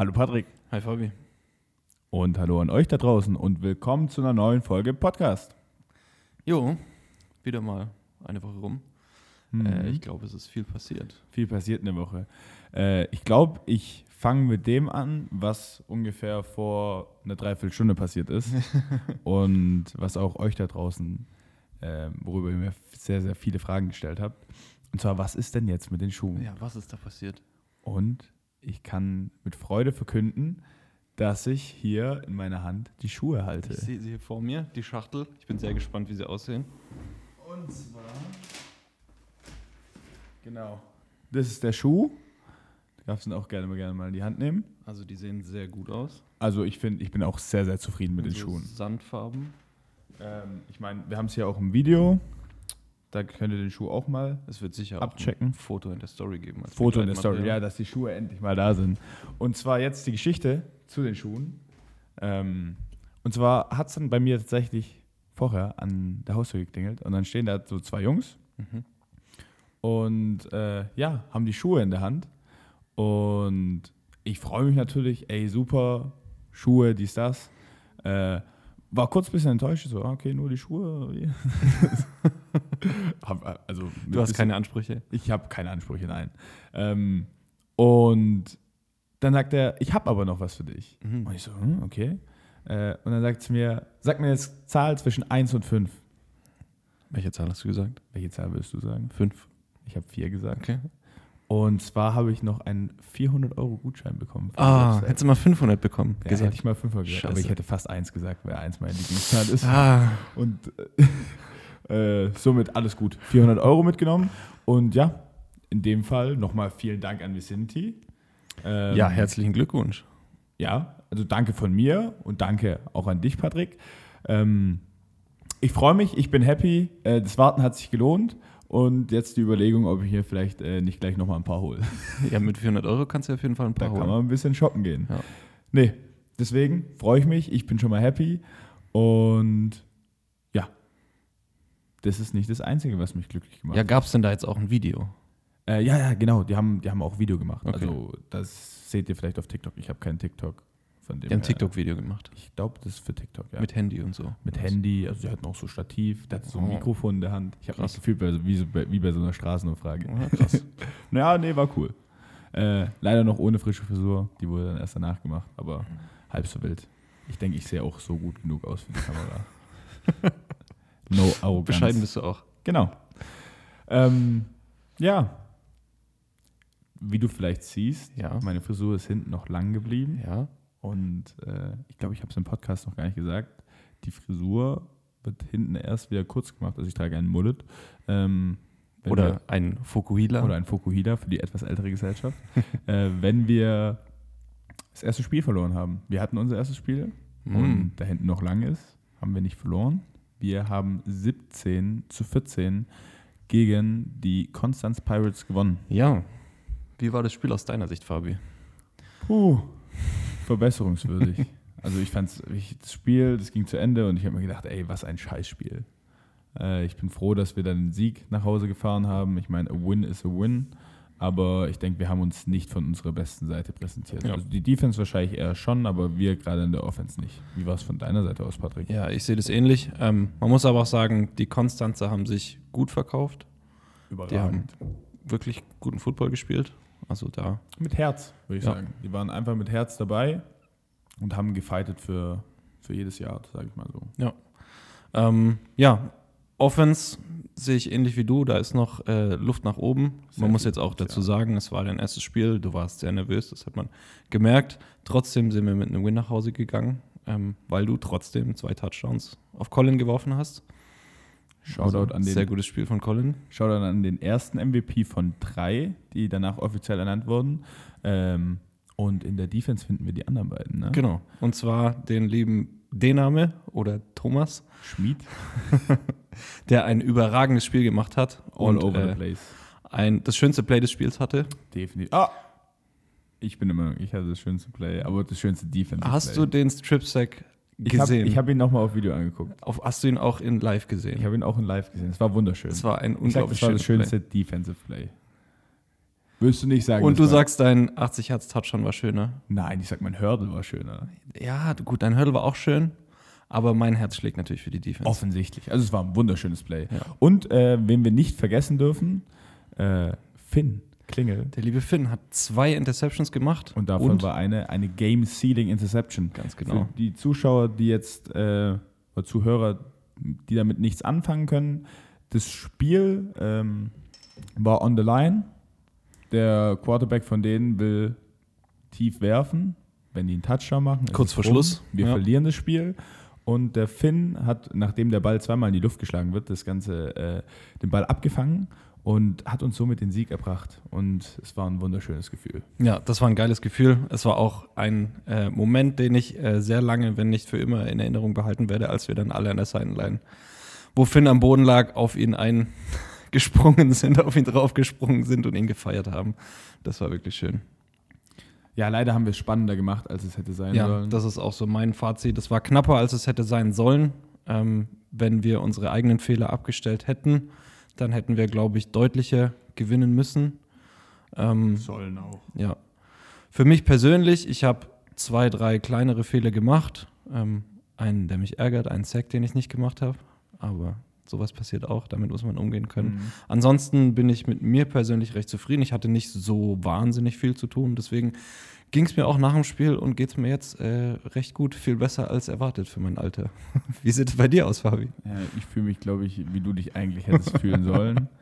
Hallo Patrick Hi Fabi. und hallo an euch da draußen und willkommen zu einer neuen Folge Podcast. Jo, wieder mal eine Woche rum. Mhm. Äh, ich glaube, es ist viel passiert. Viel passiert in der Woche. Äh, ich glaube, ich fange mit dem an, was ungefähr vor einer Dreiviertelstunde passiert ist und was auch euch da draußen, äh, worüber ihr mir sehr, sehr viele Fragen gestellt habt. Und zwar, was ist denn jetzt mit den Schuhen? Ja, was ist da passiert? Und ich kann mit Freude verkünden, dass ich hier in meiner Hand die Schuhe halte. Ich sehe sie hier vor mir, die Schachtel. Ich bin sehr gespannt, wie sie aussehen. Und zwar. Genau. Das ist der Schuh. Du darfst ihn auch gerne mal, gerne mal in die Hand nehmen. Also die sehen sehr gut aus. Also ich finde, ich bin auch sehr, sehr zufrieden mit den So Schuhen. Sandfarben. Ähm, ich meine, wir haben es hier auch im Video. Da könnt ihr den Schuh auch mal. Es wird sicher Abchecken. auch ein Foto in der Story geben. Foto in der Story, ja, dass die Schuhe endlich mal da sind. Und zwar jetzt die Geschichte zu den Schuhen. Ähm, und zwar hat es dann bei mir tatsächlich vorher an der Haustür geklingelt und dann stehen da so zwei Jungs Mhm. und äh, ja, haben die Schuhe in der Hand. Und ich freue mich natürlich, ey, super, Schuhe, dies, das. Äh, war kurz ein bisschen enttäuscht, so, ah, okay, nur die Schuhe. Hab, also, Du hast keine Ansprüche. ich habe keine Ansprüche, nein. Ähm, und dann sagt er, ich habe aber noch was für dich. Mhm. Und ich so, hm, okay. Äh, und dann sagt es mir, sag mir jetzt Zahl zwischen 1 und 5. Welche Zahl hast du gesagt? Welche Zahl würdest du sagen? Fünf. Ich habe 4 gesagt. Okay. Und zwar habe ich noch einen 400-Euro-Gutschein bekommen. Ah, hättest du mal 500 bekommen. ja, gesagt. hätte ich mal 5 gesagt, aber Scheiße. ich hätte fast 1 gesagt, weil 1 meine Lieblingszahl ist. ah, Und äh, somit alles gut. 400 Euro mitgenommen. Und ja, in dem Fall nochmal vielen Dank an Vicinity. Ähm, ja, herzlichen Glückwunsch. Ja, also danke von mir und danke auch an dich, Patrick. Ähm, ich freue mich, ich bin happy. Äh, das Warten hat sich gelohnt. Und jetzt die Überlegung, ob ich hier vielleicht äh, nicht gleich nochmal ein paar hole. Ja, mit 400 Euro kannst du auf jeden Fall ein Da paar kann holen. man ein bisschen shoppen gehen. Ja. Nee, deswegen freue ich mich. Ich bin schon mal happy. Und das ist nicht das Einzige, was mich glücklich gemacht Ja, hat. gab es denn da jetzt auch ein Video? Äh, ja, ja, genau. Die haben, die haben auch Video gemacht. Okay. Also das seht ihr vielleicht auf TikTok. Ich habe keinen TikTok. Von dem Die haben TikTok-Video gemacht. Ich glaube, das ist für TikTok, ja. Mit Handy und so. Mit Handy, also sie hatten auch so Stativ, der hatte so ein Oh. Mikrofon in der Hand. Ich habe bei, so- wie, so, wie bei so einer Straßenumfrage. Ja, krass. Naja, nee, war cool. Äh, leider noch ohne frische Frisur, die wurde dann erst danach gemacht, aber halb so wild. Ich denke, ich sehe auch so gut genug aus für die Kamera. No Arroganz. Bescheiden bist du auch. Genau. Ähm, ja. Wie du vielleicht siehst, Ja. meine Frisur ist hinten noch lang geblieben. Ja. Und äh, ich glaube, ich habe es im Podcast noch gar nicht gesagt. Die Frisur wird hinten erst wieder kurz gemacht. Also ich trage einen Mullet. Ähm, Oder ein Fokuhila. oder ein Fokuhila für die etwas ältere Gesellschaft. äh, wenn wir das erste Spiel verloren haben. Wir hatten unser erstes Spiel Mm. und da hinten noch lang ist, haben wir nicht verloren. Wir haben 17 zu 14 gegen die Constance Pirates gewonnen. Ja. Wie war das Spiel aus deiner Sicht, Fabi? Puh, verbesserungswürdig. also ich fand das Spiel, das ging zu Ende und ich habe mir gedacht, ey, was ein Scheißspiel. Äh, ich bin froh, dass wir dann den Sieg nach Hause gefahren haben. Ich meine, a win is a win. Aber ich denke, wir haben uns nicht von unserer besten Seite präsentiert. Ja. Also die Defense wahrscheinlich eher schon, aber wir gerade in der Offense nicht. Wie war es von deiner Seite aus, Patrick? Ja, ich sehe das ähnlich. Ähm, man muss aber auch sagen, die Konstanzer haben sich gut verkauft. Die haben wirklich guten Football gespielt. Also da. Mit Herz, würde ich Ja. sagen. Die waren einfach mit Herz dabei und haben gefightet für, für jedes Jahr, sage ich mal so. Ähm, ja, Offense sehe ich ähnlich wie du. Da ist noch äh, Luft nach oben. Sehr man muss jetzt auch dazu ja. sagen, es war dein erstes Spiel. Du warst sehr nervös, das hat man gemerkt. Trotzdem sind wir mit einem Win nach Hause gegangen, ähm, weil du trotzdem zwei Touchdowns auf Colin geworfen hast. Shoutout, Also, an den, Sehr gutes Spiel von Colin. Shoutout an den ersten MVP von drei, die danach offiziell ernannt wurden. Ähm, Und in der Defense finden wir die anderen beiden, ne? Genau. Und zwar den lieben Dename oder Thomas, Schmied, der ein überragendes Spiel gemacht hat. all und, over äh, the place. ein, das schönste Play des Spiels hatte. Definitiv. Ah! Ich bin immer, ich hatte das schönste Play, aber das schönste Defense. Hast du den Strip Sack ich hab, gesehen? ich habe ihn nochmal auf Video angeguckt. Auf, hast du ihn auch in live Ich gesehen? habe ihn auch in live gesehen. Es war wunderschön. Es war ein ich sag, unglaublich das war das schönste Defensive Play. Willst du nicht sagen? Play. Und du sagst, dein 80 Hertz Touchdown war schöner. Nein, ich sag, mein Hurdle war schöner. Ja, gut, dein Hurdle war auch schön, aber mein Herz schlägt natürlich für die Defense. Offensichtlich. Also es war ein wunderschönes Play. Ja. Und äh, wen wir nicht vergessen dürfen, äh, Finn Klingel. Der liebe Finn hat zwei Interceptions gemacht. Und davon war eine, eine Game-Sealing Interception. ganz genau. Für die Zuschauer, die jetzt, äh, oder Zuhörer, die damit nichts anfangen können, das Spiel ähm, war on the line. Der Quarterback von denen will tief werfen, wenn die einen Touchdown machen. Kurz vor rum. Schluss, Wir ja. verlieren das Spiel. Und der Finn hat, nachdem der Ball zweimal in die Luft geschlagen wird, das Ganze, äh, den Ball abgefangen und hat uns somit den Sieg erbracht. Und es war ein wunderschönes Gefühl. Ja, das war ein geiles Gefühl. Es war auch ein äh, Moment, den ich äh, sehr lange, wenn nicht für immer, in Erinnerung behalten werde, als wir dann alle an der Sideline, wo Finn am Boden lag, auf ihn eingesprungen sind, auf ihn draufgesprungen sind und ihn gefeiert haben. Das war wirklich schön. Ja, leider haben wir es spannender gemacht, als es hätte sein Ja, sollen. das ist auch so mein Fazit. Es war knapper, als es hätte sein sollen. Ähm, wenn wir unsere eigenen Fehler abgestellt hätten, dann hätten wir, glaube ich, deutlicher gewinnen müssen. Ähm, sollen auch. Ja. Für mich persönlich, ich habe zwei, drei kleinere Fehler gemacht. Ähm, einen, der mich ärgert, einen Sack, den ich nicht gemacht habe. Aber sowas passiert auch, damit muss man umgehen können. Mhm. Ansonsten bin ich mit mir persönlich recht zufrieden. Ich hatte nicht so wahnsinnig viel zu tun. Deswegen ging es mir auch nach dem Spiel und geht es mir jetzt äh, recht gut. Viel besser als erwartet für mein Alter. Wie sieht es bei dir aus, Fabi? Ja, ich fühle mich, glaube ich, wie du dich eigentlich hättest fühlen sollen.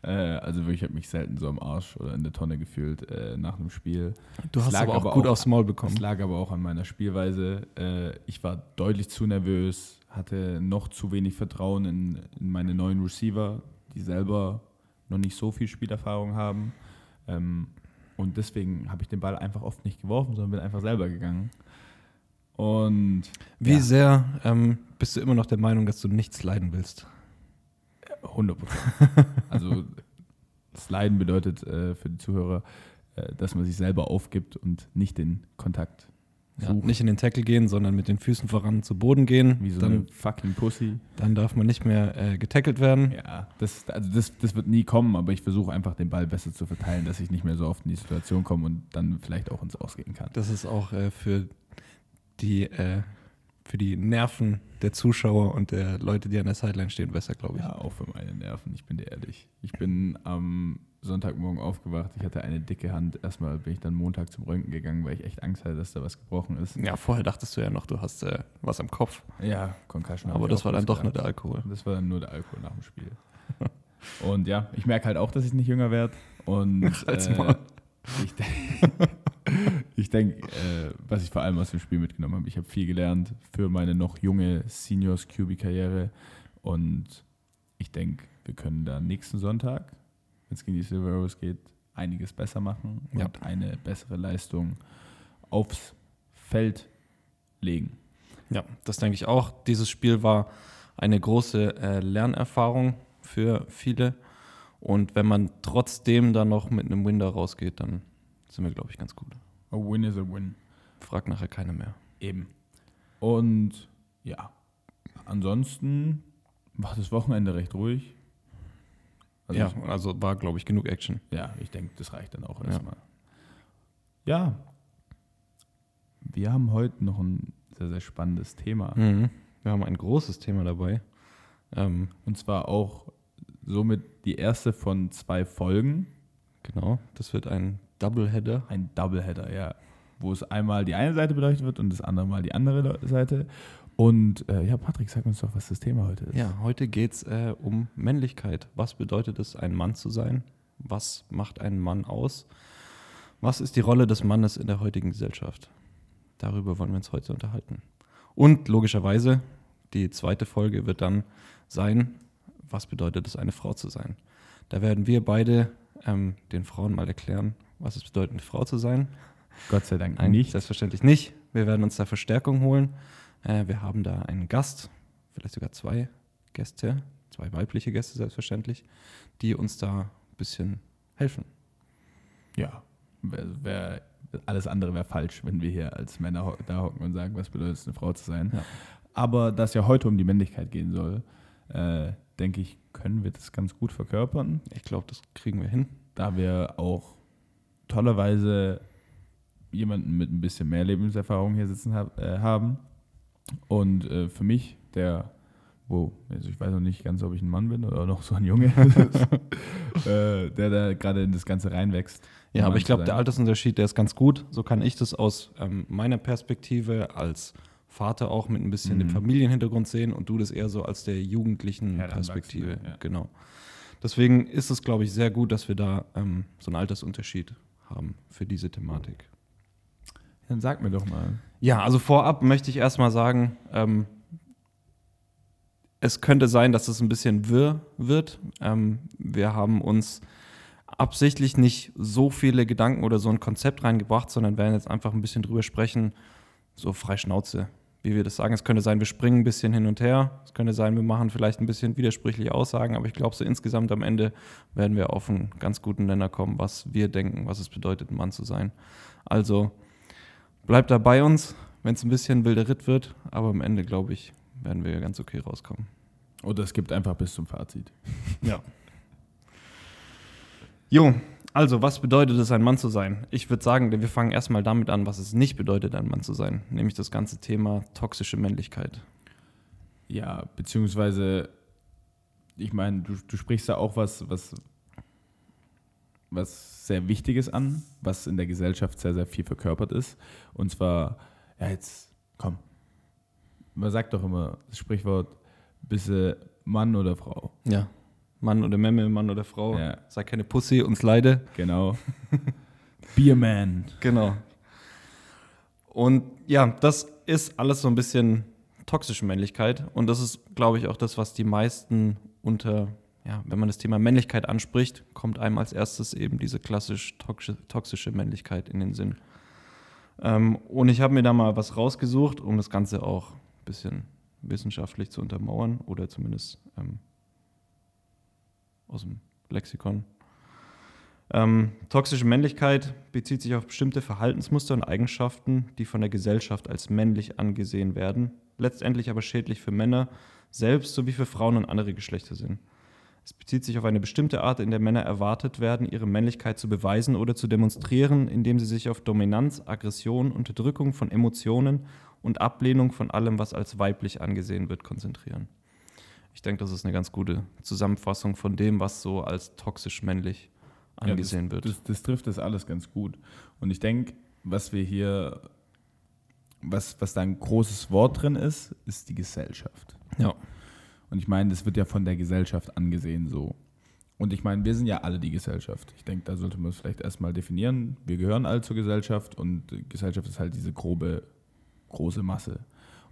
Äh, also wirklich, ich habe mich selten so am Arsch oder in der Tonne gefühlt äh, nach einem Spiel. Du hast aber auch aber gut auch- aufs Maul bekommen. Es lag aber auch an meiner Spielweise. Äh, ich war deutlich zu nervös, hatte noch zu wenig Vertrauen in, in meine neuen Receiver, die selber noch nicht so viel Spielerfahrung haben. Ähm, und deswegen habe ich den Ball einfach oft nicht geworfen, sondern bin einfach selber gegangen. Und Wie ja. sehr ähm, bist du immer noch der Meinung, dass du nichts leiden willst? 100 Prozent. Also das Leiden bedeutet äh, für die Zuhörer, äh, dass man sich selber aufgibt und nicht den Kontakt Ja, nicht in den Tackle gehen, sondern mit den Füßen voran zu Boden gehen. wie so dann, eine fucking Pussy. dann darf man nicht mehr äh, getackelt werden. Ja, das, also das, das wird nie kommen, aber ich versuche einfach den Ball besser zu verteilen, dass ich nicht mehr so oft in die Situation komme und dann vielleicht auch ins Ausgehen kann. Das ist auch äh, für, die, äh, für die Nerven der Zuschauer und der Leute, die an der Sideline stehen, besser, glaube ich. Ja, auch für meine Nerven, ich bin dir ehrlich. Ich bin am Sonntagmorgen aufgewacht, ich hatte eine dicke Hand. Erstmal bin ich dann Montag zum Röntgen gegangen, weil ich echt Angst hatte, dass da was gebrochen ist. Ja, vorher dachtest du ja noch, du hast äh, was am Kopf. Ja, Concussion. Aber das war dann doch nur gedacht. der Alkohol. Das war dann nur der Alkohol nach dem Spiel. Und ja, ich merke halt auch, dass ich nicht jünger werde. Und Halt's äh, ich denke, ich denk, äh, was ich vor allem aus dem Spiel mitgenommen habe, ich habe viel gelernt für meine noch junge Seniors QB-Karriere. Und ich denke, wir können da nächsten Sonntag, wenn es gegen die Silveros geht, einiges besser machen und Ja. eine bessere Leistung aufs Feld legen. Ja, das denke ich auch. Dieses Spiel war eine große äh, Lernerfahrung für viele. Und wenn man trotzdem dann noch mit einem Win da rausgeht, dann sind wir, glaube ich, ganz gut. A win is a win. Fragt nachher keiner mehr. Eben. Und ja, ansonsten war das Wochenende recht ruhig. Also ja, ich, also war, glaube ich, genug Action. ja, ich denke, das reicht dann auch Ja. erstmal. Ja, wir haben heute noch ein sehr, sehr spannendes Thema. Mhm. Wir haben ein großes Thema dabei. Ähm, Und zwar auch somit die erste von zwei Folgen, genau, das wird ein Doubleheader. ein Doubleheader, ja, wo es einmal die eine Seite beleuchtet wird und das andere Mal die andere Seite. Und äh, ja, Patrick, sag uns doch, was das Thema heute ist. Ja, heute geht es äh, um Männlichkeit. Was bedeutet es, ein Mann zu sein? Was macht einen Mann aus? Was ist die Rolle des Mannes in der heutigen Gesellschaft? Darüber wollen wir uns heute unterhalten. Und logischerweise, die zweite Folge wird dann sein, was bedeutet es, eine Frau zu sein? Da werden wir beide ähm, den Frauen mal erklären, was es bedeutet, eine Frau zu sein. Gott sei Dank Nein, nicht. selbstverständlich nicht. Wir werden uns da Verstärkung holen. Äh, wir haben da einen Gast, vielleicht sogar zwei Gäste, zwei weibliche Gäste selbstverständlich, die uns da ein bisschen helfen. Ja, wär, wär, alles andere wäre falsch, wenn wir hier als Männer ho da hocken und sagen, was bedeutet es, eine Frau zu sein. Ja. Aber da es ja heute um die Männlichkeit gehen soll, äh, denke ich, können wir das ganz gut verkörpern, Ich glaube, das kriegen wir hin. da wir auch tollerweise jemanden mit ein bisschen mehr Lebenserfahrung hier sitzen hab, äh, haben. Und äh, für mich, der, wo, also ich weiß noch nicht ganz, ob ich ein Mann bin oder noch so ein Junge, äh, der da gerade in das Ganze reinwächst. Ja, aber ich glaube, der. Altersunterschied, der ist ganz gut. So kann ich das aus ähm, meiner Perspektive als Vater auch mit ein bisschen Mhm. dem Familienhintergrund sehen und du das eher so als der jugendlichen Heranwachsende, Perspektive. ja. Genau. Deswegen ist es, glaube ich, sehr gut, dass wir da ähm, so einen Altersunterschied haben für diese Thematik. Dann sag mir doch mal. Ja, also vorab möchte ich erstmal sagen, ähm, es könnte sein, dass es ein bisschen wirr wird. Ähm, wir haben uns absichtlich nicht so viele Gedanken oder so ein Konzept reingebracht, sondern werden jetzt einfach ein bisschen drüber sprechen, so frei Schnauze, wie wir das sagen. Es könnte sein, wir springen ein bisschen hin und her. Es könnte sein, wir machen vielleicht ein bisschen widersprüchliche Aussagen, aber ich glaube, so insgesamt am Ende werden wir auf einen ganz guten Nenner kommen, was wir denken, was es bedeutet, ein Mann zu sein. Also bleibt da bei uns, wenn es ein bisschen wilder Ritt wird, aber am Ende, glaube ich, werden wir ganz okay rauskommen. Oder es gibt einfach bis zum Fazit. Ja. Jo, also was bedeutet es, ein Mann zu sein? Ich würde sagen, wir fangen erstmal damit an, was es nicht bedeutet, ein Mann zu sein, nämlich das ganze Thema toxische Männlichkeit. Ja, beziehungsweise, ich meine, du, du sprichst da auch was, was, was sehr Wichtiges an, was in der Gesellschaft sehr, sehr viel verkörpert ist. Und zwar, ja, jetzt, komm. Man sagt doch immer das Sprichwort, bist du Mann oder Frau? Ja. Mann oder Memme, Mann oder Frau. Ja. Sei keine Pussy, uns leide. Genau. Bierman. Genau. Und ja, das ist alles so ein bisschen toxische Männlichkeit. Und das ist, glaube ich, auch das, was die meisten unter, ja, wenn man das Thema Männlichkeit anspricht, kommt einem als erstes eben diese klassisch toxische, Männlichkeit in den Sinn. Ähm, und ich habe mir da mal was rausgesucht, um das Ganze auch ein bisschen wissenschaftlich zu untermauern oder zumindest ähm, aus dem Lexikon. Ähm, toxische Männlichkeit bezieht sich auf bestimmte Verhaltensmuster und Eigenschaften, die von der Gesellschaft als männlich angesehen werden, letztendlich aber schädlich für Männer selbst sowie für Frauen und andere Geschlechter sind. Es bezieht sich auf eine bestimmte Art, in der Männer erwartet werden, ihre Männlichkeit zu beweisen oder zu demonstrieren, indem sie sich auf Dominanz, Aggression, Unterdrückung von Emotionen und Ablehnung von allem, was als weiblich angesehen wird, konzentrieren. Ich denke, das ist eine ganz gute Zusammenfassung von dem, was so als toxisch männlich angesehen ja, das, wird. Das, das trifft das alles ganz gut. Und ich denke, was wir hier, was, was da ein großes Wort drin ist, ist die Gesellschaft. Ja. Und ich meine, das wird ja von der Gesellschaft angesehen so. Und ich meine, wir sind ja alle die Gesellschaft. Ich denke, da sollte man es vielleicht erstmal definieren. Wir gehören alle zur Gesellschaft und Gesellschaft ist halt diese grobe, große Masse.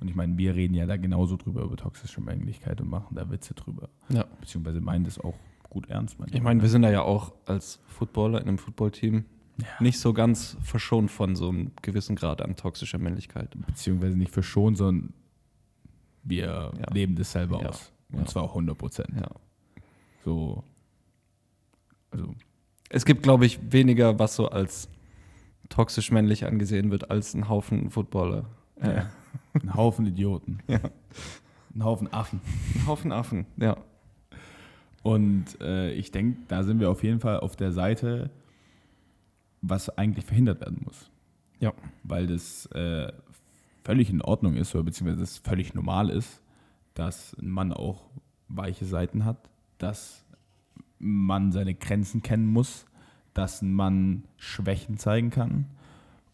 Und ich meine, wir reden ja da genauso drüber über toxische Männlichkeit und machen da Witze drüber. Ja. Beziehungsweise meinen das auch gut ernst. Ich meine, wir sind da ja auch als Footballer in einem Footballteam Ja. nicht so ganz verschont von so einem gewissen Grad an toxischer Männlichkeit. beziehungsweise nicht für schon, sondern wir Ja. leben das selber Ja. aus. Und Ja. zwar auch 100 Prozent. So, also, Es gibt, glaube ich, weniger, was so als toxisch männlich angesehen wird, als ein Haufen Footballer. Äh, ein Haufen Idioten. Ein Haufen Affen. Ein Haufen Affen, ja. Und äh, ich denke, da sind wir auf jeden Fall auf der Seite, was eigentlich verhindert werden muss. Ja. Weil das äh, völlig in Ordnung ist, oder beziehungsweise es völlig normal ist, dass ein Mann auch weiche Seiten hat, dass man seine Grenzen kennen muss, dass ein Mann Schwächen zeigen kann.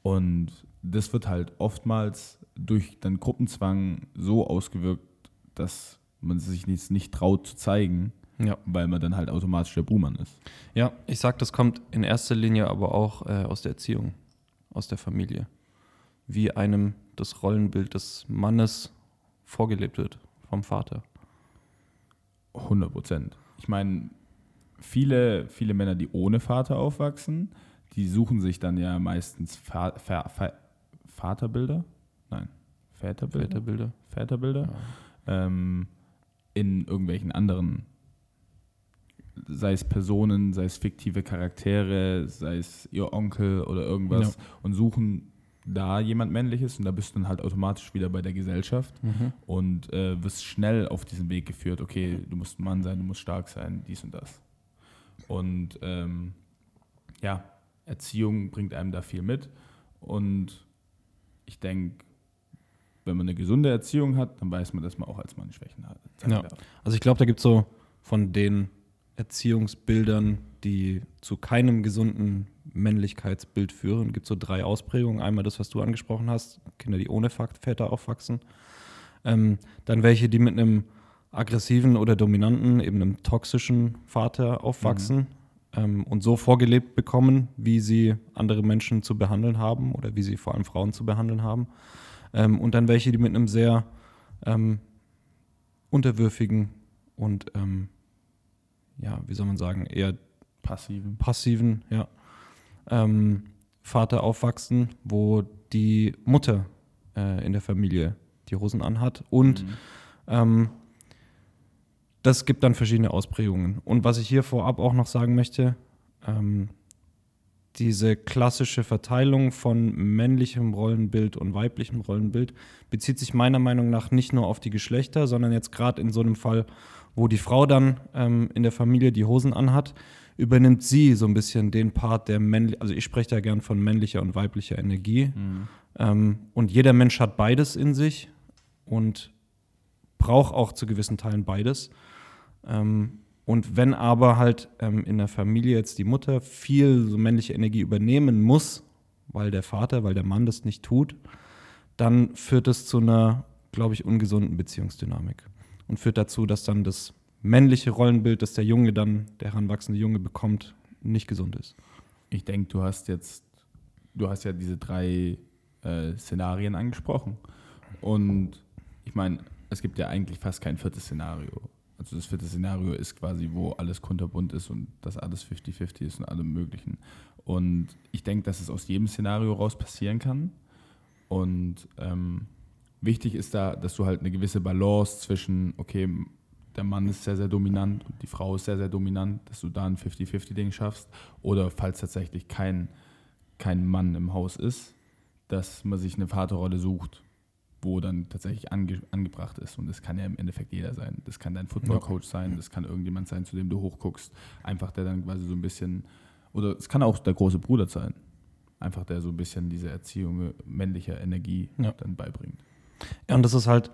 Und das wird halt oftmals durch den Gruppenzwang so ausgewirkt, dass man sich nicht, nicht traut zu zeigen, Ja. weil man dann halt automatisch der Buhmann ist. Ja, ich sag, das kommt in erster Linie aber auch äh, aus der Erziehung, aus der Familie. Wie einem das Rollenbild des Mannes vorgelebt wird vom Vater. 100 Prozent. Ich meine, viele, viele Männer, die ohne Vater aufwachsen, die suchen sich dann ja meistens Fa Fa Fa Vaterbilder? Nein, Väterbilder? Väterbilder. Väterbilder? Ähm, in irgendwelchen anderen, sei es Personen, sei es fiktive Charaktere, sei es ihr Onkel oder irgendwas und suchen da jemand männliches und da bist du dann halt automatisch wieder bei der Gesellschaft Mhm. und äh, wirst schnell auf diesen Weg geführt, okay, du musst ein Mann sein, du musst stark sein, dies und das. Und ähm, ja, Erziehung bringt einem da viel mit und ich denke, wenn man eine gesunde Erziehung hat, dann weiß man, dass man auch als Mann Schwächen hat. Ja. Also ich glaube, da gibt es so von den Erziehungsbildern, die zu keinem gesunden Männlichkeitsbild führen, gibt es so drei Ausprägungen. Einmal das, was du angesprochen hast, Kinder, die ohne Väter aufwachsen. Ähm, dann welche, die mit einem aggressiven oder dominanten, eben einem toxischen Vater aufwachsen ähm, und so vorgelebt bekommen, wie sie andere Menschen zu behandeln haben oder wie sie vor allem Frauen zu behandeln haben. Ähm, und dann welche, die mit einem sehr ähm, unterwürfigen und ähm, ja, wie soll man sagen, eher Passiven. passiven ja, ähm, Vater aufwachsen, wo die Mutter äh, in der Familie die Hosen anhat. Und Mhm. ähm, das gibt dann verschiedene Ausprägungen. Und was ich hier vorab auch noch sagen möchte, ähm, diese klassische Verteilung von männlichem Rollenbild und weiblichem Rollenbild bezieht sich meiner Meinung nach nicht nur auf die Geschlechter, sondern jetzt gerade in so einem Fall, wo die Frau dann ähm, in der Familie die Hosen anhat, übernimmt sie so ein bisschen den Part der männlichen, also ich spreche da gern von männlicher und weiblicher Energie. Mhm. Ähm, und jeder Mensch hat beides in sich und braucht auch zu gewissen Teilen beides. Ähm, und wenn aber halt ähm, in der Familie jetzt die Mutter viel so männliche Energie übernehmen muss, weil der Vater, weil der Mann das nicht tut, dann führt es zu einer, glaube ich, ungesunden Beziehungsdynamik. Und führt dazu, dass dann das männliche Rollenbild, das der Junge dann, der heranwachsende Junge bekommt, nicht gesund ist. Ich denke, du hast jetzt, du hast ja diese drei äh, Szenarien angesprochen. Und ich meine, es gibt ja eigentlich fast kein viertes Szenario. Also das vierte Szenario ist quasi, wo alles kunterbunt ist und das alles 50-50 ist und allem möglichen. Und ich denke, dass es aus jedem Szenario raus passieren kann. Und ähm, wichtig ist da, dass du halt eine gewisse Balance zwischen, okay, der Mann ist sehr, sehr dominant und die Frau ist sehr, sehr dominant, dass du da ein 50-50-Ding schaffst. Oder falls tatsächlich kein, kein Mann im Haus ist, dass man sich eine Vaterrolle sucht, wo dann tatsächlich ange, angebracht ist. Und das kann ja im Endeffekt jeder sein. Das kann dein Footballcoach sein, das kann irgendjemand sein, zu dem du hochguckst. Einfach der dann quasi so ein bisschen, oder es kann auch der große Bruder sein. Einfach der so ein bisschen diese Erziehung männlicher Energie Ja. dann beibringt. Ja, und das ist halt,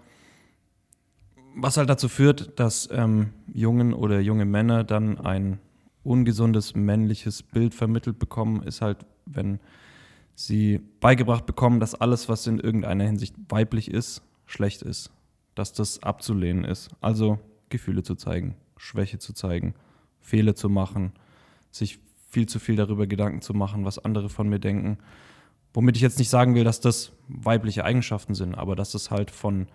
was halt dazu führt, dass ähm, Jungen oder junge Männer dann ein ungesundes männliches Bild vermittelt bekommen, ist halt, wenn sie beigebracht bekommen, dass alles, was in irgendeiner Hinsicht weiblich ist, schlecht ist. Dass das abzulehnen ist. Also Gefühle zu zeigen, Schwäche zu zeigen, Fehler zu machen, sich viel zu viel darüber Gedanken zu machen, was andere von mir denken. Womit ich jetzt nicht sagen will, dass das weibliche Eigenschaften sind, aber dass das halt von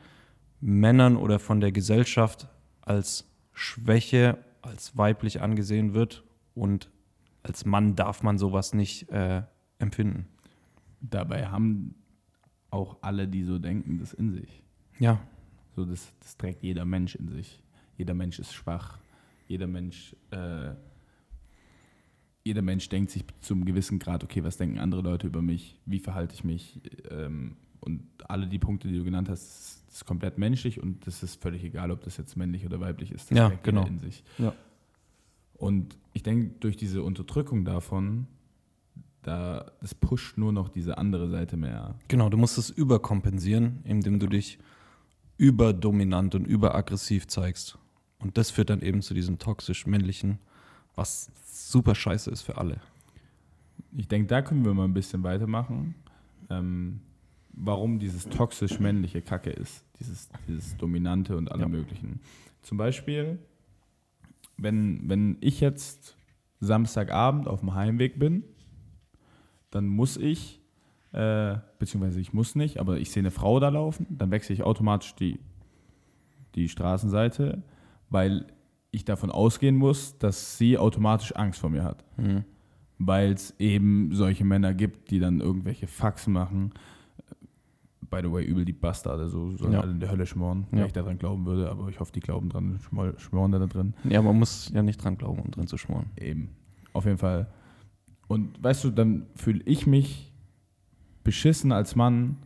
Männern oder von der Gesellschaft als Schwäche, als weiblich angesehen wird und als Mann darf man sowas nicht äh, empfinden. Dabei haben auch alle, die so denken, das in sich. Ja, So, das, das trägt jeder Mensch in sich. Jeder Mensch ist schwach. Jeder Mensch, äh, jeder Mensch denkt sich zum gewissen Grad, okay, was denken andere Leute über mich? Wie verhalte ich mich? Ähm, und alle die Punkte, die du genannt hast, ist komplett menschlich und das ist völlig egal, ob das jetzt männlich oder weiblich ist. Das Ja, genau. in sich. Ja. Und ich denke, durch diese Unterdrückung davon, da, das pusht nur noch diese andere Seite mehr. genau. Du musst es überkompensieren, indem du dich überdominant und überaggressiv zeigst. Und das führt dann eben zu diesem toxisch männlichen, was super scheiße ist für alle. Ich denke, da können wir mal ein bisschen weitermachen. Ähm, warum dieses toxisch männliche Kacke ist, dieses, dieses Dominante und alle Ja. möglichen. Zum Beispiel, wenn, wenn ich jetzt Samstagabend auf dem Heimweg bin, dann muss ich, äh, beziehungsweise ich muss nicht, aber ich sehe eine Frau da laufen, dann wechsle ich automatisch die, die Straßenseite, weil ich davon ausgehen muss, dass sie automatisch Angst vor mir hat. Mhm. weil es eben solche Männer gibt, die dann irgendwelche Faxen machen. By the way, übel die Bastarde, so sollen Ja. alle in der Hölle schmoren, Ja. wenn ich daran glauben würde, aber ich hoffe, die glauben dran, schmor- schmoren da drin. Ja, man muss ja nicht dran glauben, um drin zu schmoren. Eben, auf jeden Fall. Und weißt du, dann fühle ich mich beschissen als Mann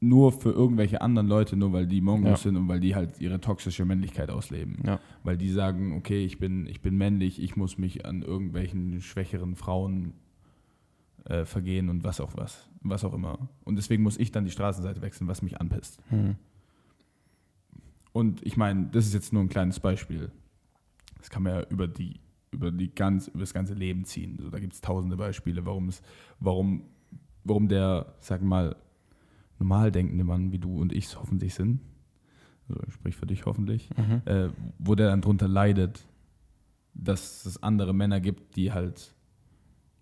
nur für irgendwelche anderen Leute, nur weil die Mongos Ja. sind und weil die halt ihre toxische Männlichkeit ausleben. Ja. Weil die sagen, okay, ich bin, ich bin männlich, ich muss mich an irgendwelchen schwächeren Frauen äh, vergehen und was auch was, was auch immer. Und deswegen muss ich dann die Straßenseite wechseln, was mich anpisst. Hm. Und ich meine, das ist jetzt nur ein kleines Beispiel. Das kann man ja über die über die ganz über das ganze Leben ziehen. So, da gibt es tausende Beispiele, warum es, warum, warum der, sag mal, normal denkende Mann wie du und ich es hoffentlich sind, also sprich für dich hoffentlich, Mhm. äh, wo der dann drunter leidet, dass es andere Männer gibt, die halt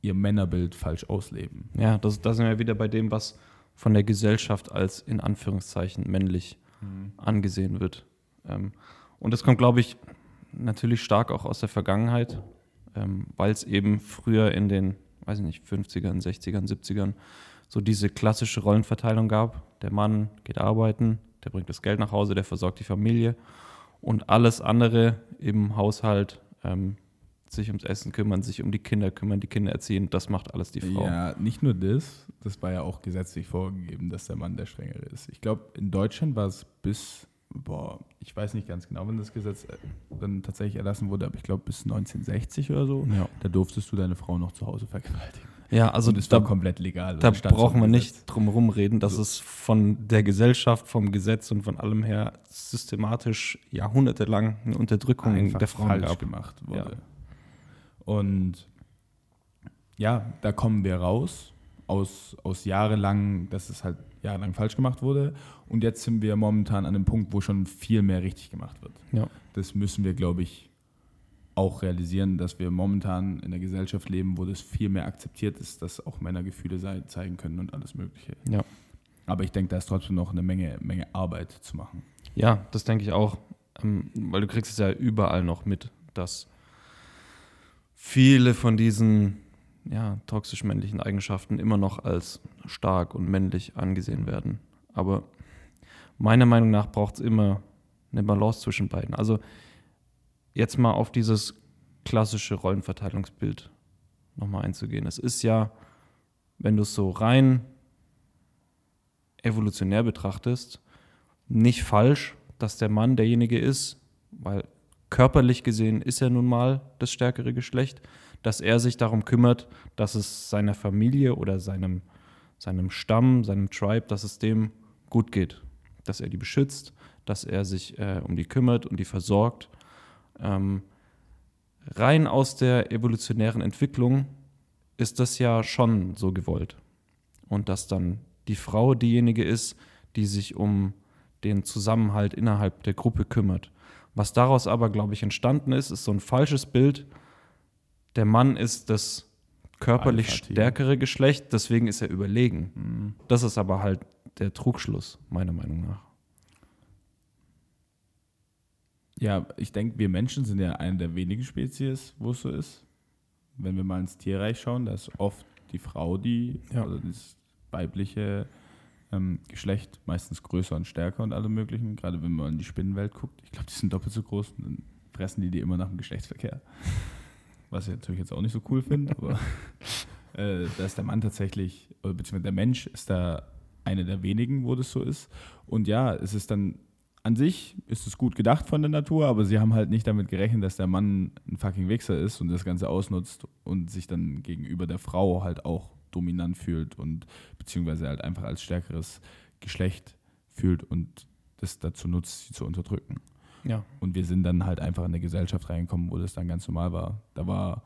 ihr Männerbild falsch ausleben. Ja, das, da sind wir wieder bei dem, was von der Gesellschaft als in Anführungszeichen männlich angesehen wird. Ähm, und das kommt, glaube ich, natürlich stark auch aus der Vergangenheit, ähm, weil es eben früher in den, weiß ich nicht, 50ern, 60ern, 70ern so diese klassische Rollenverteilung gab. Der Mann geht arbeiten, der bringt das Geld nach Hause, der versorgt die Familie und alles andere im Haushalt, ähm, sich ums Essen kümmern, sich um die Kinder kümmern, die Kinder erziehen, das macht alles die Frau. Ja, nicht nur das, das war ja auch gesetzlich vorgegeben, dass der Mann der Strengere ist. Ich glaube, in Deutschland war es bis, boah, ich weiß nicht ganz genau, wann das Gesetz äh, dann tatsächlich erlassen wurde, aber ich glaube bis 1960 oder so, Ja. da durftest du deine Frau noch zu Hause vergewaltigen. Ja, also Und es da, komplett legal. da brauchen wir nicht drum herum reden, dass So. es von der Gesellschaft, vom Gesetz und von allem her systematisch jahrhundertelang eine Unterdrückung einfach der Frauen falsch gab. gemacht wurde. Und ja, da kommen wir raus aus, aus jahrelang, dass es halt jahrelang falsch gemacht wurde. Und jetzt sind wir momentan an einem Punkt, wo schon viel mehr richtig gemacht wird. Ja. Das müssen wir, glaube ich, auch realisieren, dass wir momentan in einer Gesellschaft leben, wo das viel mehr akzeptiert ist, dass auch Männer Gefühle zeigen können und alles Mögliche. Ja. Aber ich denke, da ist trotzdem noch eine Menge, Menge Arbeit zu machen. Ja, das denke ich auch. Ähm, weil du kriegst es ja überall noch mit, dass viele von diesen ja, toxisch männlichen Eigenschaften immer noch als stark und männlich angesehen werden. Aber meiner Meinung nach braucht es immer eine Balance zwischen beiden. Also jetzt mal auf dieses klassische Rollenverteilungsbild nochmal einzugehen. Es ist ja, wenn du es so rein evolutionär betrachtest, nicht falsch, dass der Mann derjenige ist, weil körperlich gesehen ist er nun mal das stärkere Geschlecht, dass er sich darum kümmert, dass es seiner Familie oder seinem, seinem Stamm, seinem Tribe, dass es dem gut geht, dass er die beschützt, dass er sich äh, um die kümmert und die versorgt. Ähm, rein aus der evolutionären Entwicklung ist das ja schon so gewollt. Und dass dann die Frau diejenige ist, die sich um den Zusammenhalt innerhalb der Gruppe kümmert. Was daraus aber, glaube ich, entstanden ist, ist so ein falsches Bild. Der Mann ist das körperlich Alpha-Tier. stärkere Geschlecht, deswegen ist er überlegen. Das ist aber halt der Trugschluss, meiner Meinung nach. Ja, ich denke, wir Menschen sind ja eine der wenigen Spezies, wo es so ist. Wenn wir mal ins Tierreich schauen, da ist oft die Frau, die, Ja. also das weibliche ähm, Geschlecht, meistens größer und stärker und alle möglichen. Gerade wenn man in die Spinnenwelt guckt. Ich glaube, die sind doppelt so groß und dann fressen die die immer nach dem Geschlechtsverkehr. Was ich natürlich jetzt auch nicht so cool finde, aber äh, da ist der Mann tatsächlich, oder beziehungsweise der Mensch ist da eine der wenigen, wo das so ist. Und ja, es ist dann an sich ist es gut gedacht von der Natur, aber sie haben halt nicht damit gerechnet, dass der Mann ein fucking Wichser ist und das Ganze ausnutzt und sich dann gegenüber der Frau halt auch dominant fühlt und beziehungsweise halt einfach als stärkeres Geschlecht fühlt und das dazu nutzt, sie zu unterdrücken. Ja. Und wir sind dann halt einfach in eine Gesellschaft reingekommen, wo das dann ganz normal war. Da war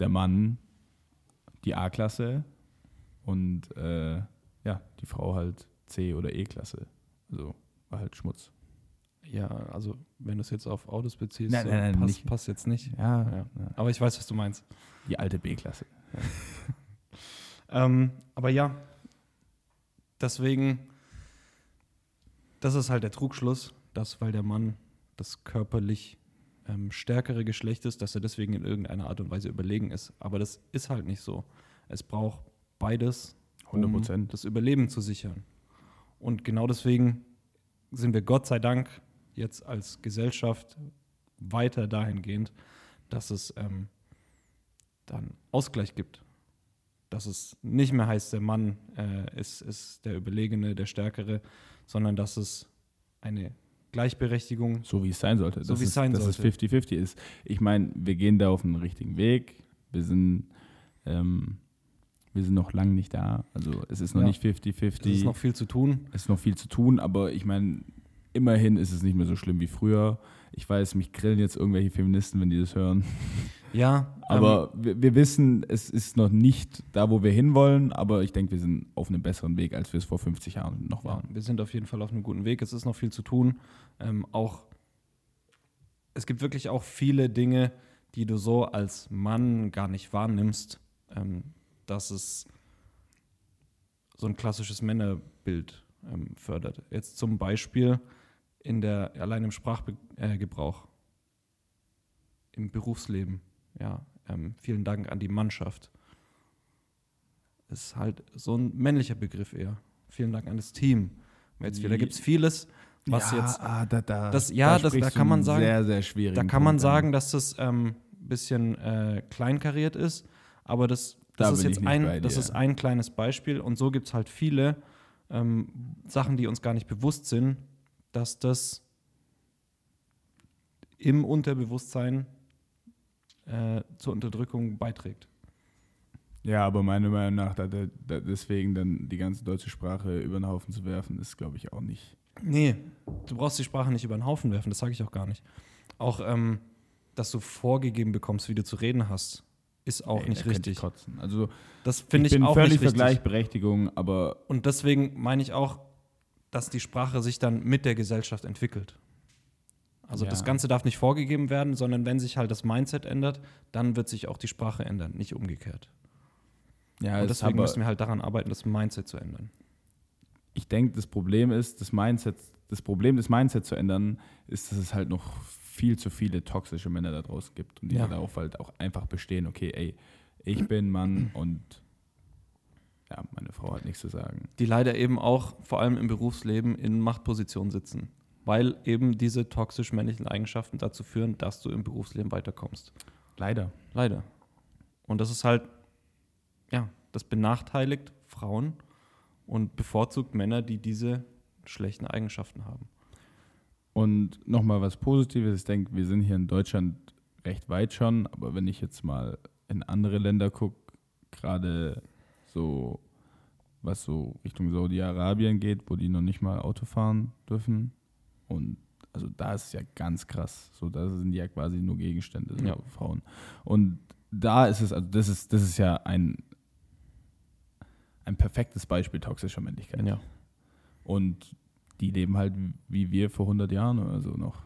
der Mann die A-Klasse und äh, ja, die Frau halt C- oder E-Klasse. Also halt Schmutz. Ja, also wenn du es jetzt auf Autos beziehst, Nein, so nein, nein, passt, passt jetzt nicht. Ja, Ja. ja. Aber ich weiß, was du meinst. die alte B-Klasse. Ähm, aber ja, deswegen, das ist halt der Trugschluss, dass weil der Mann das körperlich ähm, stärkere Geschlecht ist, dass er deswegen in irgendeiner Art und Weise überlegen ist. Aber das ist halt nicht so. Es braucht beides, um 100%. das Überleben zu sichern. Und genau deswegen sind wir Gott sei Dank jetzt als Gesellschaft weiter dahingehend, dass es ähm, dann Ausgleich gibt. Dass es nicht mehr heißt, der Mann äh, ist, ist der Überlegene, der Stärkere, sondern dass es eine Gleichberechtigung So wie es sein sollte. So dass wie es sein dass sollte. es 50-50 ist. Ich meine, wir gehen da auf den richtigen Weg. Wir sind, ähm, wir sind noch lange nicht da. Also es ist noch Ja. nicht 50-50. Es ist noch viel zu tun. Es ist noch viel zu tun, aber ich meine, immerhin ist es nicht mehr so schlimm wie früher. Ich weiß, mich grillen jetzt irgendwelche Feministen, wenn die das hören. Ja, Aber wir, wir wissen, es ist noch nicht da, wo wir hinwollen, aber ich denke, wir sind auf einem besseren Weg, als wir es vor 50 Jahren noch Ja, waren. wir sind auf jeden Fall auf einem guten Weg. Es ist noch viel zu tun. Ähm, auch es gibt wirklich auch viele Dinge, die du so als Mann gar nicht wahrnimmst, ähm, dass es so ein klassisches Männerbild ähm, fördert. Jetzt zum Beispiel in der allein im Sprachgebrauch, äh, im Berufsleben. Ja, ähm, vielen Dank an die Mannschaft. Ist halt so ein männlicher Begriff eher. Vielen Dank an das Team. Jetzt wieder gibt es vieles, was ja, jetzt ah, da, da, das- ja, das- sprichst da kann man sagen- sehr, sehr schwierig. Da kann man sagen, dass das ein ähm, bisschen äh, kleinkariert ist, aber das, Da das, ist jetzt ein, das ist ein kleines Beispiel und so gibt es halt viele ähm, Sachen, die uns gar nicht bewusst sind, dass das im Unterbewusstsein äh, zur Unterdrückung beiträgt. Ja, aber meiner Meinung nach, da, da deswegen dann die ganze deutsche Sprache über den Haufen zu werfen, ist, glaube ich, auch nicht. Nee, du brauchst die Sprache nicht über den Haufen werfen, das sage ich auch gar nicht. Auch, ähm, dass du vorgegeben bekommst, wie du zu reden hast, ist auch Ey, nicht ich richtig. Kotzen. Also, Das finde ich, bin auch völlig nicht für richtig. Gleichberechtigung, aber Und deswegen meine ich auch, dass die Sprache sich dann mit der Gesellschaft entwickelt. Also Ja. das Ganze darf nicht vorgegeben werden, sondern wenn sich halt das Mindset ändert, dann wird sich auch die Sprache ändern, nicht umgekehrt. ja, Und es deswegen müssen wir halt daran arbeiten, das Mindset zu ändern. ich denke, das Problem ist, das Mindset, das Problem des Mindsets zu ändern, ist, dass es halt noch viel zu viele toxische Männer da draußen gibt und die Ja. darauf halt auch einfach bestehen, okay, ey, ich bin Mann und ja, meine Frau hat nichts zu sagen. Die leider eben auch vor allem im Berufsleben in Machtpositionen sitzen, weil eben diese toxisch männlichen Eigenschaften dazu führen, dass du im Berufsleben weiterkommst. Leider. Leider. Und das ist halt, ja, das benachteiligt Frauen und bevorzugt Männer, die diese schlechten Eigenschaften haben. Und nochmal was Positives, ich denke, wir sind hier in Deutschland recht weit schon, aber wenn ich jetzt mal in andere Länder gucke, gerade so, was so Richtung Saudi-Arabien geht, wo die noch nicht mal Auto fahren dürfen. Und also da ist es ja ganz krass. So, da sind ja quasi nur Gegenstände, so Ja. Frauen. Und da ist es, also das ist, das ist ja ein, ein perfektes Beispiel toxischer Männlichkeit. Ja. Und die leben halt wie wir vor 100 Jahren oder so noch.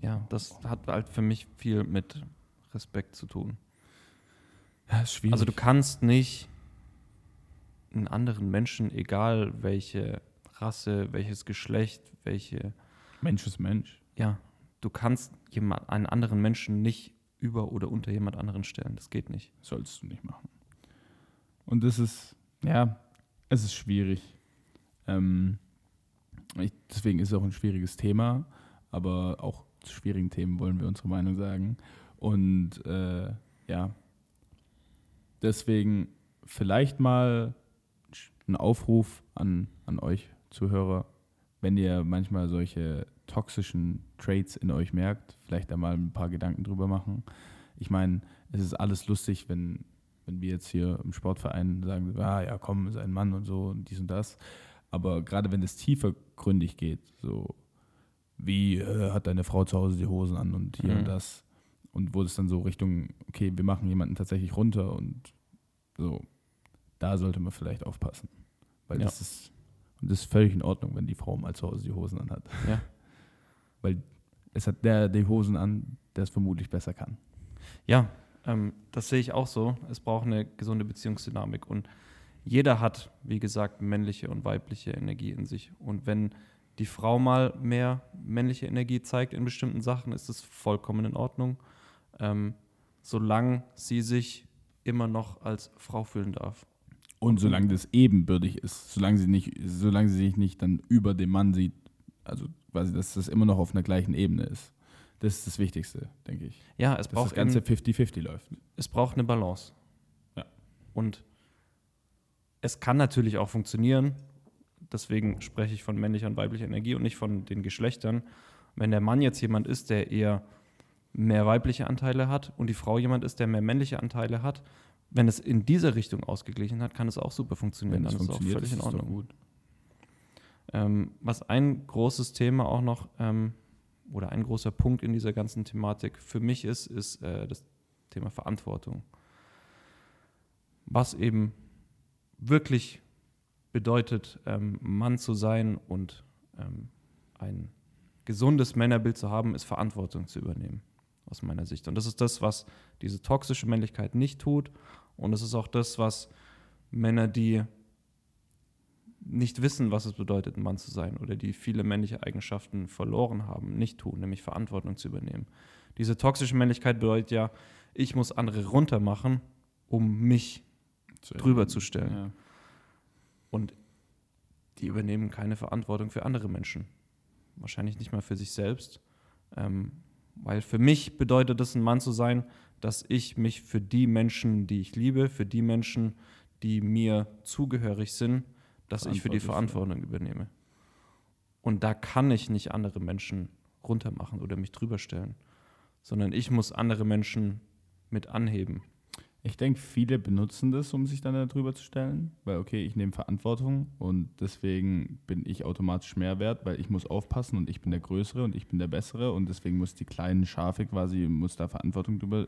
Ja, das hat halt für mich viel mit Respekt zu tun. Ja, ist schwierig. Also du kannst nicht einen anderen Menschen, egal welche Rasse, welches Geschlecht, welche, Mensch ist Mensch. ja, du kannst jemand, einen anderen Menschen nicht über oder unter jemand anderen stellen. Das geht nicht. Sollst du nicht machen. Und das ist, ja, es ist schwierig. Ähm, ich, deswegen ist es auch ein schwieriges Thema, aber auch zu schwierigen Themen wollen wir unsere Meinung sagen. Und äh, ja, deswegen vielleicht mal ein Aufruf an, an euch Zuhörer, wenn ihr manchmal solche toxischen Traits in euch merkt, vielleicht da mal ein paar Gedanken drüber machen. Ich meine, es ist alles lustig, wenn, wenn wir jetzt hier im Sportverein sagen, ah ja, komm, ist ein Mann und so und dies und das. Aber gerade wenn es tiefergründig geht, so wie äh, hat deine Frau zu Hause die Hosen an und hier Mhm. und das. Und wo es dann so Richtung, okay, wir machen jemanden tatsächlich runter und so, da sollte man vielleicht aufpassen. Weil Ja. das ist, und das ist völlig in Ordnung, wenn die Frau mal zu Hause die Hosen anhat. Ja. Weil es hat der die Hosen an, der es vermutlich besser kann. Ja, ähm, das sehe ich auch so. Es braucht eine gesunde Beziehungsdynamik und jeder hat, wie gesagt, männliche und weibliche Energie in sich. Und wenn die Frau mal mehr männliche Energie zeigt in bestimmten Sachen, ist es vollkommen in Ordnung, ähm, solange sie sich immer noch als Frau fühlen darf. Und solange das ebenbürtig ist, solange sie, nicht, solange sie sich nicht dann über dem Mann sieht, also quasi, dass das immer noch auf einer gleichen Ebene ist. Das ist das Wichtigste, denke ich. Ja, es Dass braucht das Ganze eben- 50-50 läuft. es braucht eine Balance. Ja. Und es kann natürlich auch funktionieren, deswegen spreche ich von männlicher und weiblicher Energie und nicht von den Geschlechtern. Wenn der Mann jetzt jemand ist, der eher mehr weibliche Anteile hat und die Frau jemand ist, der mehr männliche Anteile hat, wenn es in diese Richtung ausgeglichen hat, kann es auch super funktionieren. Wenn es Dann ist es auch funktioniert, völlig in Ordnung. Ähm, was ein großes Thema auch noch ähm, oder ein großer Punkt in dieser ganzen Thematik für mich ist, ist äh, das Thema Verantwortung. Was eben wirklich bedeutet, ähm, Mann zu sein und ähm, ein gesundes Männerbild zu haben, ist Verantwortung zu übernehmen, aus meiner Sicht. Und das ist das, was diese toxische Männlichkeit nicht tut. Und es ist auch das, was Männer, die nicht wissen, was es bedeutet, ein Mann zu sein oder die viele männliche Eigenschaften verloren haben, nicht tun, nämlich Verantwortung zu übernehmen. Diese toxische Männlichkeit bedeutet ja, ich muss andere runtermachen, um mich drüber zu stellen. Ja. Und die übernehmen keine Verantwortung für andere Menschen. Wahrscheinlich nicht mal für sich selbst. Ähm, weil für mich bedeutet es, ein Mann zu sein, dass ich mich für die Menschen, die ich liebe, für die Menschen, die mir zugehörig sind, dass ich für die Verantwortung übernehme. Und da kann ich nicht andere Menschen runtermachen oder mich drüber stellen, sondern ich muss andere Menschen mit anheben. Ich denke, viele benutzen das, um sich dann darüber zu stellen, weil okay, ich nehme Verantwortung und deswegen bin ich automatisch mehr wert, weil ich muss aufpassen und ich bin der Größere und ich bin der Bessere und deswegen muss die kleinen Schafe quasi, muss da Verantwortung drüber,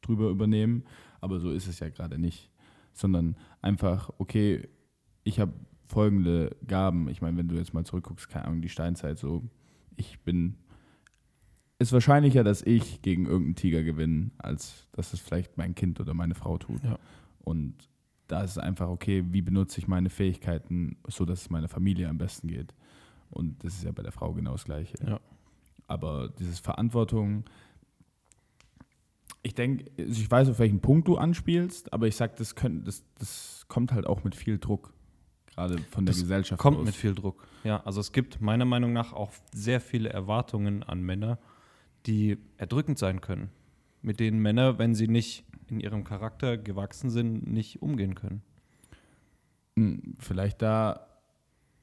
drüber übernehmen, aber so ist es ja gerade nicht, sondern einfach, okay, ich habe folgende Gaben, ich meine, wenn du jetzt mal zurückguckst, keine Ahnung, die Steinzeit so, ich bin ist wahrscheinlicher, dass ich gegen irgendeinen Tiger gewinne, als dass es vielleicht mein Kind oder meine Frau tut. Ja. Und da ist es einfach, okay, wie benutze ich meine Fähigkeiten, so dass es meiner Familie am besten geht. Und das ist ja bei der Frau genau das Gleiche. Ja. Aber dieses Verantwortung, ich denke, also ich weiß, auf welchen Punkt du anspielst, aber ich sag, das, das, das kommt halt auch mit viel Druck, gerade von der Das Gesellschaft Kommt aus. mit viel Druck. Ja, also es gibt meiner Meinung nach auch sehr viele Erwartungen an Männer, die erdrückend sein können, mit denen Männer, wenn sie nicht in ihrem Charakter gewachsen sind, nicht umgehen können. Hm, Vielleicht da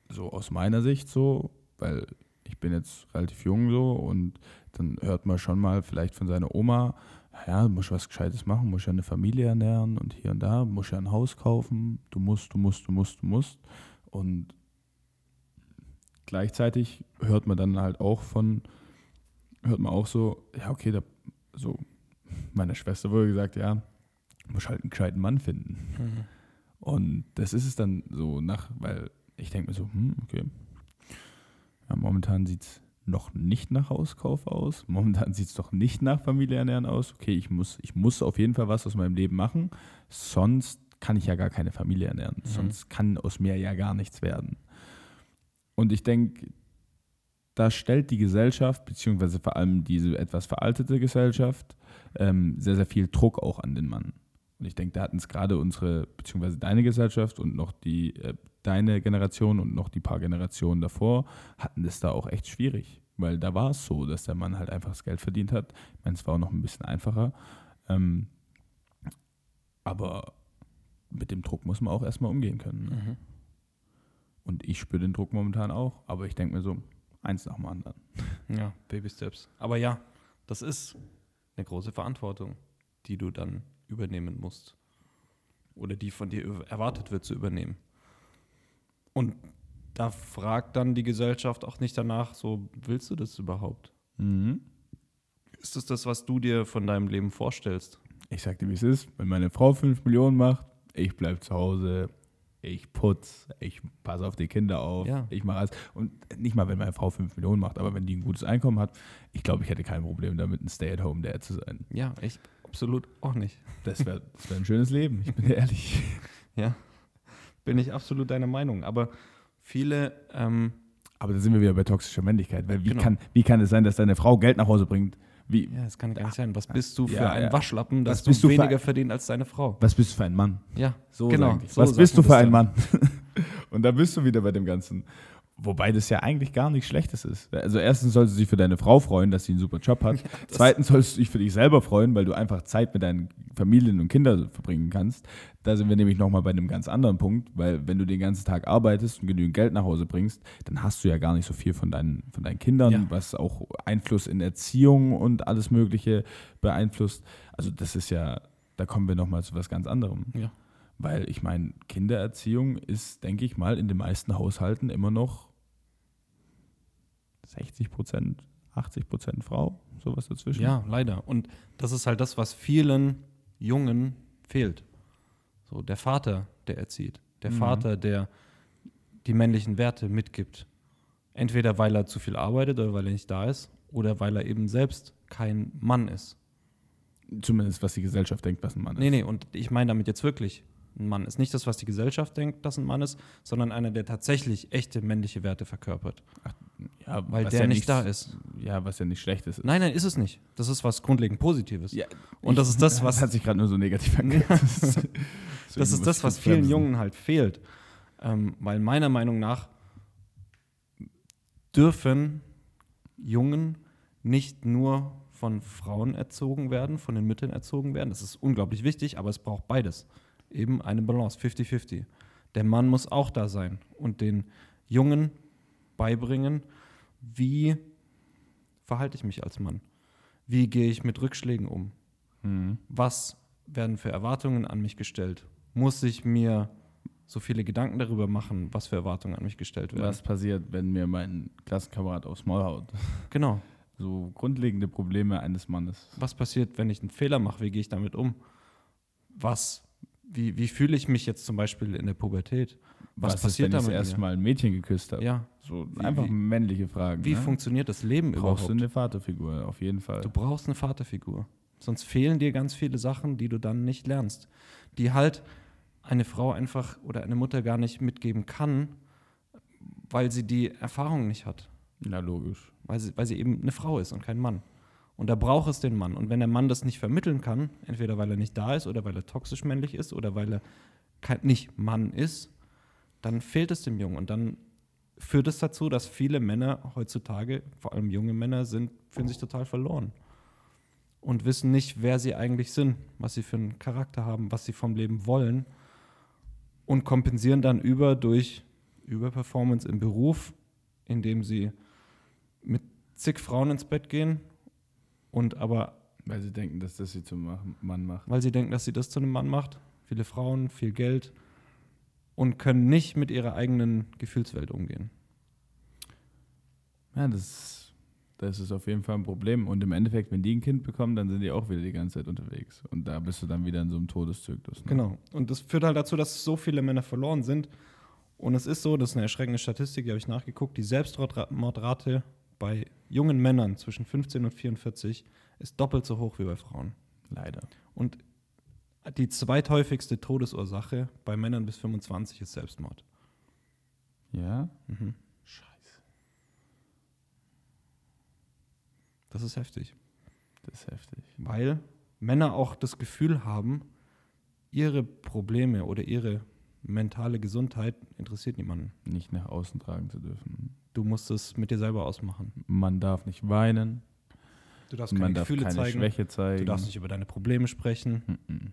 so aus meiner Sicht so, weil ich bin jetzt relativ jung so und dann hört man schon mal vielleicht von seiner Oma, ja, du musst was Gescheites machen, musst ja eine Familie ernähren und hier und da, musst ja ein Haus kaufen, du musst, du musst, du musst, du musst. Und gleichzeitig hört man dann halt auch von, hört man auch so, ja, okay, da, so, meiner Schwester wurde gesagt, ja, du musst halt einen gescheiten Mann finden. Und das ist es dann so nach, weil ich denke mir so, hm, okay. Ja, momentan sieht es noch nicht nach Hauskauf aus. Momentan sieht es doch nicht nach Familie ernähren aus. Okay, ich muss, ich muss auf jeden Fall was aus meinem Leben machen. Sonst kann ich ja gar keine Familie ernähren. Mhm. Sonst kann aus mir ja gar nichts werden. Und ich denke, da stellt die Gesellschaft, beziehungsweise vor allem diese etwas veraltete Gesellschaft, ähm, sehr, sehr viel Druck auch an den Mann. Und ich denke, da hatten es gerade unsere, beziehungsweise deine Gesellschaft und noch die, äh, deine Generation und noch die paar Generationen davor, hatten das da auch echt schwierig. Weil da war es so, dass der Mann halt einfach das Geld verdient hat. Ich meine, es war auch noch ein bisschen einfacher. Ähm, aber mit dem Druck muss man auch erstmal umgehen können. Ne? Mhm. Und ich spüre den Druck momentan auch, aber ich denke mir so, eins nach dem anderen. Ja, Baby Steps. Aber ja, das ist eine große Verantwortung, die du dann übernehmen musst. Oder die von dir erwartet wird zu übernehmen. Und da fragt dann die Gesellschaft auch nicht danach, so, willst du das überhaupt? Mhm. Ist das das, was du dir von deinem Leben vorstellst? Ich sag dir, wie es ist. Wenn meine Frau 5 Millionen macht, ich bleib zu Hause, ich putz, ich passe auf die Kinder auf, Ja. ich mache alles. Und nicht mal, wenn meine Frau 5 Millionen macht, aber wenn die ein gutes Einkommen hat, ich glaube, ich hätte kein Problem damit, ein Stay-at-home-Dad zu sein. Ja, ich absolut auch nicht. Das wäre wär ein schönes Leben, ich bin dir ehrlich. Ja, bin ich absolut deiner Meinung. Aber viele ähm, Aber da sind wir wieder bei toxischer Männlichkeit. Weil wie, Genau. kann, wie kann es sein, dass deine Frau Geld nach Hause bringt? Wie, Ja, das kann gar nicht sein. Was bist du für Ja, ein ja. Waschlappen, dass du du weniger verdient als deine Frau? was bist du für ein Mann? Ja, So genau. so was bist du für ein. Mann? Und da bist du wieder bei dem Ganzen. Wobei das ja eigentlich gar nichts Schlechtes ist. Also erstens sollst du dich für deine Frau freuen, dass sie einen super Job hat. das- Zweitens sollst du dich für dich selber freuen, weil du einfach Zeit mit deinen Familien und Kindern verbringen kannst. Da sind wir nämlich nochmal bei einem ganz anderen Punkt, weil wenn du den ganzen Tag arbeitest und genügend Geld nach Hause bringst, dann hast du ja gar nicht so viel von deinen, von deinen Kindern, Ja. was auch Einfluss in Erziehung und alles Mögliche beeinflusst. Also das ist ja, da kommen wir nochmal zu was ganz anderem. Ja. Weil ich meine, Kindererziehung ist, denke ich mal, in den meisten Haushalten immer noch 60 Prozent, 80 Prozent Frau, sowas dazwischen. Ja, leider. Und das ist halt das, was vielen Jungen fehlt. So, der Vater, der erzieht. Der Mhm. Vater, der die männlichen Werte mitgibt. Entweder weil er zu viel arbeitet oder weil er nicht da ist oder weil er eben selbst kein Mann ist. Zumindest was die Gesellschaft denkt, was ein Mann ist. Nee, nee, und ich meine damit jetzt wirklich ein Mann ist. Nicht das, was die Gesellschaft denkt, dass ein Mann ist, sondern einer, der tatsächlich echte männliche Werte verkörpert. Ja, Weil der ja nicht da ist. Ja, was ja nicht schlecht ist. Nein, nein, ist es nicht. Das ist was grundlegend Positives. Ja, Und das ist das, Das was hat sich gerade nur so negativ angehört. das ist, Das ist das, was vielen Jungen halt fehlt. Ähm, weil meiner Meinung nach dürfen Jungen nicht nur von Frauen erzogen werden, von den Müttern erzogen werden. Das ist unglaublich wichtig, aber es braucht beides. Eben eine Balance, 50-50. Der Mann muss auch da sein und den Jungen beibringen, wie verhalte ich mich als Mann? Wie gehe ich mit Rückschlägen um? Mhm. was werden für Erwartungen an mich gestellt? Muss ich mir so viele Gedanken darüber machen, was für Erwartungen an mich gestellt werden? Was passiert, wenn mir mein Klassenkamerad aufs Maul haut? Genau. So grundlegende Probleme eines Mannes. Was passiert, wenn ich einen Fehler mache? Wie gehe ich damit um? Was, wie, wie fühle ich mich jetzt zum Beispiel in der Pubertät? Was, ist, passiert wenn da ich das mit erste mir? Mal ein Mädchen geküsst habe? Ja, So Wie- einfach wie- männliche Fragen. wie ne? funktioniert das Leben Brauchst du überhaupt? eine Vaterfigur, auf jeden Fall. Du brauchst eine Vaterfigur. Sonst fehlen dir ganz viele Sachen, die du dann nicht lernst. Die halt eine Frau einfach oder eine Mutter gar nicht mitgeben kann, weil sie die Erfahrung nicht hat. Na, logisch. weil sie, weil sie eben eine Frau ist und kein Mann. Und da braucht es den Mann. Und wenn der Mann das nicht vermitteln kann, entweder weil er nicht da ist oder weil er toxisch männlich ist oder weil er nicht Mann ist, dann fehlt es dem Jungen. Und dann führt es dazu, dass viele Männer heutzutage, vor allem junge Männer, sind, fühlen sich total verloren. Und wissen nicht, wer sie eigentlich sind, was sie für einen Charakter haben, was sie vom Leben wollen. Und kompensieren dann über durch Überperformance im Beruf, indem sie mit zig Frauen ins Bett gehen und aber, Weil sie denken, dass das sie zum Mann macht. weil sie denken, dass sie das zu einem Mann macht, viele Frauen, viel Geld und können nicht mit ihrer eigenen Gefühlswelt umgehen. Ja, das, das ist auf jeden Fall ein Problem. Und im Endeffekt, wenn die ein Kind bekommen, dann sind die auch wieder die ganze Zeit unterwegs. Und da bist du dann wieder in so einem Todeszyklus. Ne? Genau. Und das führt halt dazu, dass so viele Männer verloren sind. Und es ist so, das ist eine erschreckende Statistik, die habe ich nachgeguckt, die Selbstmordrate bei jungen Männern zwischen 15 und 44 ist doppelt so hoch wie bei Frauen. Leider. Und die zweithäufigste Todesursache bei Männern bis 25 ist Selbstmord. Ja? Mhm. Scheiße. Das ist heftig. Das ist heftig. Weil Männer auch das Gefühl haben, ihre Probleme oder ihre mentale Gesundheit interessiert niemanden. Nicht nach außen tragen zu dürfen. Du musst es mit dir selber ausmachen. Man darf nicht weinen. Du darfst Man keine darf Gefühle keine zeigen. Schwäche zeigen. Du darfst nicht über deine Probleme sprechen. Mhm.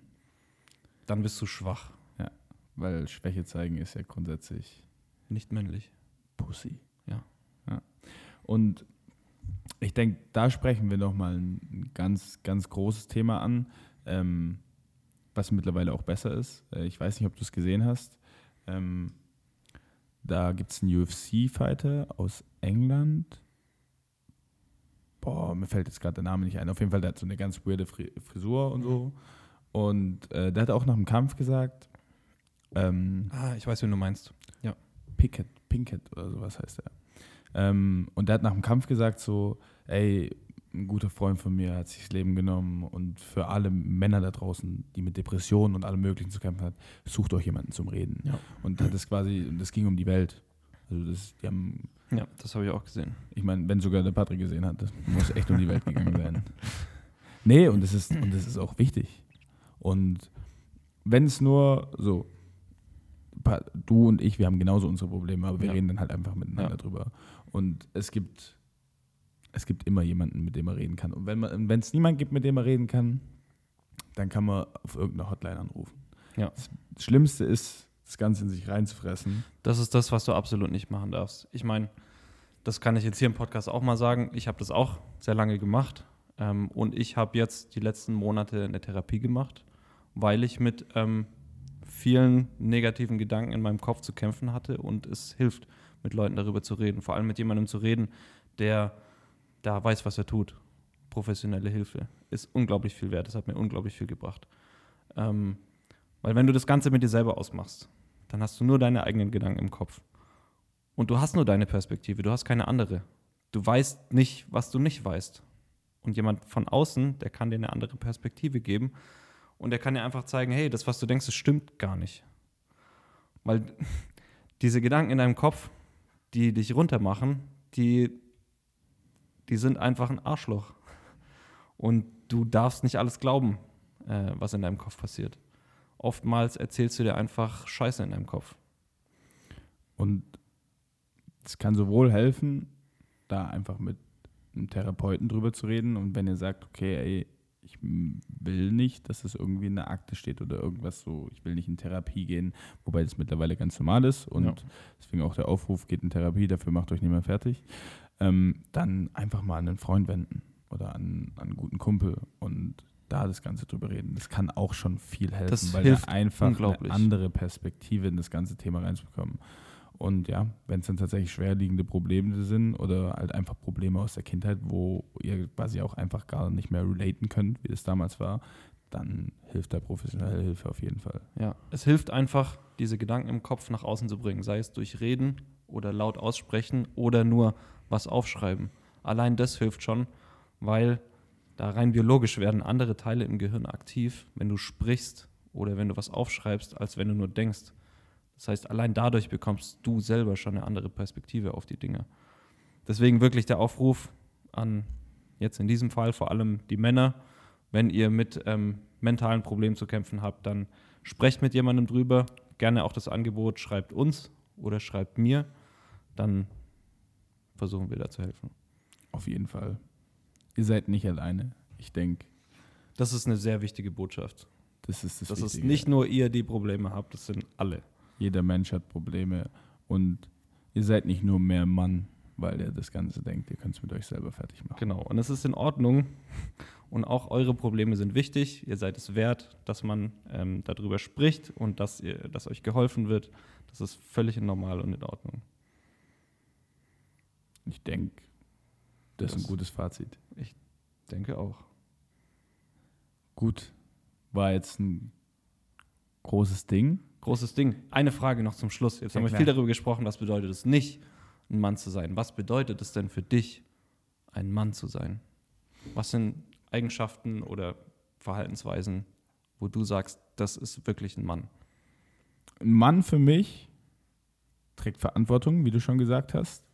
Dann bist du schwach, Weil Schwäche zeigen ist ja grundsätzlich nicht männlich. Pussy. Ja. ja. Und ich denke, da sprechen wir nochmal ein ganz, ganz großes Thema an, ähm, was mittlerweile auch besser ist. Äh, ich weiß nicht, ob du es gesehen hast. Ähm, da gibt es einen UFC-Fighter aus England. Boah, mir fällt jetzt gerade der Name nicht ein. Auf jeden Fall, der hat so eine ganz weirde Fri Frisur und so. Und äh, der hat auch nach dem Kampf gesagt, ähm, Ah, ich weiß, wen du meinst. Pickett, Pinkett oder sowas heißt er. Ähm, und der hat nach dem Kampf gesagt so, ey, ein guter Freund von mir hat sich das Leben genommen und für alle Männer da draußen, die mit Depressionen und allem Möglichen zu kämpfen hat, sucht euch jemanden zum Reden. Ja. Und hat das quasi, und das ging um die Welt. Also das, die haben, Ja, das habe ich auch gesehen. ich meine, wenn sogar der Patrick gesehen hat, das muss echt um die Welt gegangen sein. Nee, und das ist, und das ist auch wichtig. Und wenn es nur so, du und ich, wir haben genauso unsere Probleme, aber wir Ja. reden dann halt einfach miteinander Ja. drüber. Und es gibt, es gibt immer jemanden, mit dem man reden kann. Und wenn es niemand gibt, mit dem man reden kann, dann kann man auf irgendeine Hotline anrufen. Ja. Das Schlimmste ist, das Ganze in sich reinzufressen. Das ist das, was du absolut nicht machen darfst. Ich meine, das kann ich jetzt hier im Podcast auch mal sagen. Ich habe das auch sehr lange gemacht. Ähm, und ich habe jetzt die letzten Monate eine Therapie gemacht, weil ich mit ähm, vielen negativen Gedanken in meinem Kopf zu kämpfen hatte. Und es hilft, mit Leuten darüber zu reden. Vor allem mit jemandem zu reden, der da weiß, was er tut. Professionelle Hilfe ist unglaublich viel wert. Das hat mir unglaublich viel gebracht. Ähm, weil wenn du das Ganze mit dir selber ausmachst, dann hast du nur deine eigenen Gedanken im Kopf. Und du hast nur deine Perspektive, du hast keine andere. Du weißt nicht, was du nicht weißt. Und jemand von außen, der kann dir eine andere Perspektive geben und der kann dir einfach zeigen, hey, das, was du denkst, das stimmt gar nicht. Weil diese Gedanken in deinem Kopf, die dich runtermachen, die, die sind einfach ein Arschloch. Und du darfst nicht alles glauben, äh, was in deinem Kopf passiert. Oftmals erzählst du dir einfach Scheiße in deinem Kopf. Und es kann sowohl helfen, da einfach mit einem Therapeuten drüber zu reden. Und wenn ihr sagt, okay, ey, ich will nicht, dass es irgendwie in der Akte steht oder irgendwas so, ich will nicht in Therapie gehen, wobei das mittlerweile ganz normal ist und Ja. deswegen auch der Aufruf, geht in Therapie, dafür macht euch mehr fertig, ähm, dann einfach mal an einen Freund wenden oder an, an einen guten Kumpel und da das Ganze drüber reden. Das kann auch schon viel helfen, Das weil hilft da einfach eine andere Perspektive in das ganze Thema reinzubekommen. Und ja, wenn es dann tatsächlich schwerliegende Probleme sind oder halt einfach Probleme aus der Kindheit, wo ihr quasi auch einfach gar nicht mehr relaten könnt, wie das damals war, dann hilft da professionelle Hilfe auf jeden Fall. Ja, es hilft einfach, diese Gedanken im Kopf nach außen zu bringen, sei es durch Reden oder laut aussprechen oder nur was aufschreiben. Allein das hilft schon, weil da rein biologisch werden andere Teile im Gehirn aktiv, wenn du sprichst oder wenn du was aufschreibst, als wenn du nur denkst. Das heißt, allein dadurch bekommst du selber schon eine andere Perspektive auf die Dinge. Deswegen wirklich der Aufruf an jetzt in diesem Fall vor allem die Männer, wenn ihr mit ähm, mentalen Problemen zu kämpfen habt, dann sprecht mit jemandem drüber. Gerne auch das Angebot, schreibt uns oder schreibt mir. Dann versuchen wir da zu helfen. Auf jeden Fall. Ihr seid nicht alleine. Ich denke, Das ist eine sehr wichtige Botschaft. das ist das dass es nicht nur ihr die Probleme habt, das sind alle. Jeder Mensch hat Probleme und ihr seid nicht nur mehr Mann, weil ihr das Ganze denkt. Ihr könnt es mit euch selber fertig machen. Genau. Und es ist in Ordnung. Und auch eure Probleme sind wichtig. Ihr seid es wert, dass man ähm, darüber spricht und dass, ihr, dass euch geholfen wird. Das ist völlig normal und in Ordnung. Ich denke, das ist Das- ein gutes Fazit. Denke auch. Gut, war jetzt ein großes Ding. Großes Ding. Eine Frage noch zum Schluss. Jetzt Ja, haben wir klar. viel darüber gesprochen, was bedeutet es nicht, ein Mann zu sein. Was bedeutet es denn für dich, ein Mann zu sein? Was sind Eigenschaften oder Verhaltensweisen, wo du sagst, das ist wirklich ein Mann? Ein Mann für mich trägt Verantwortung, wie du schon gesagt hast.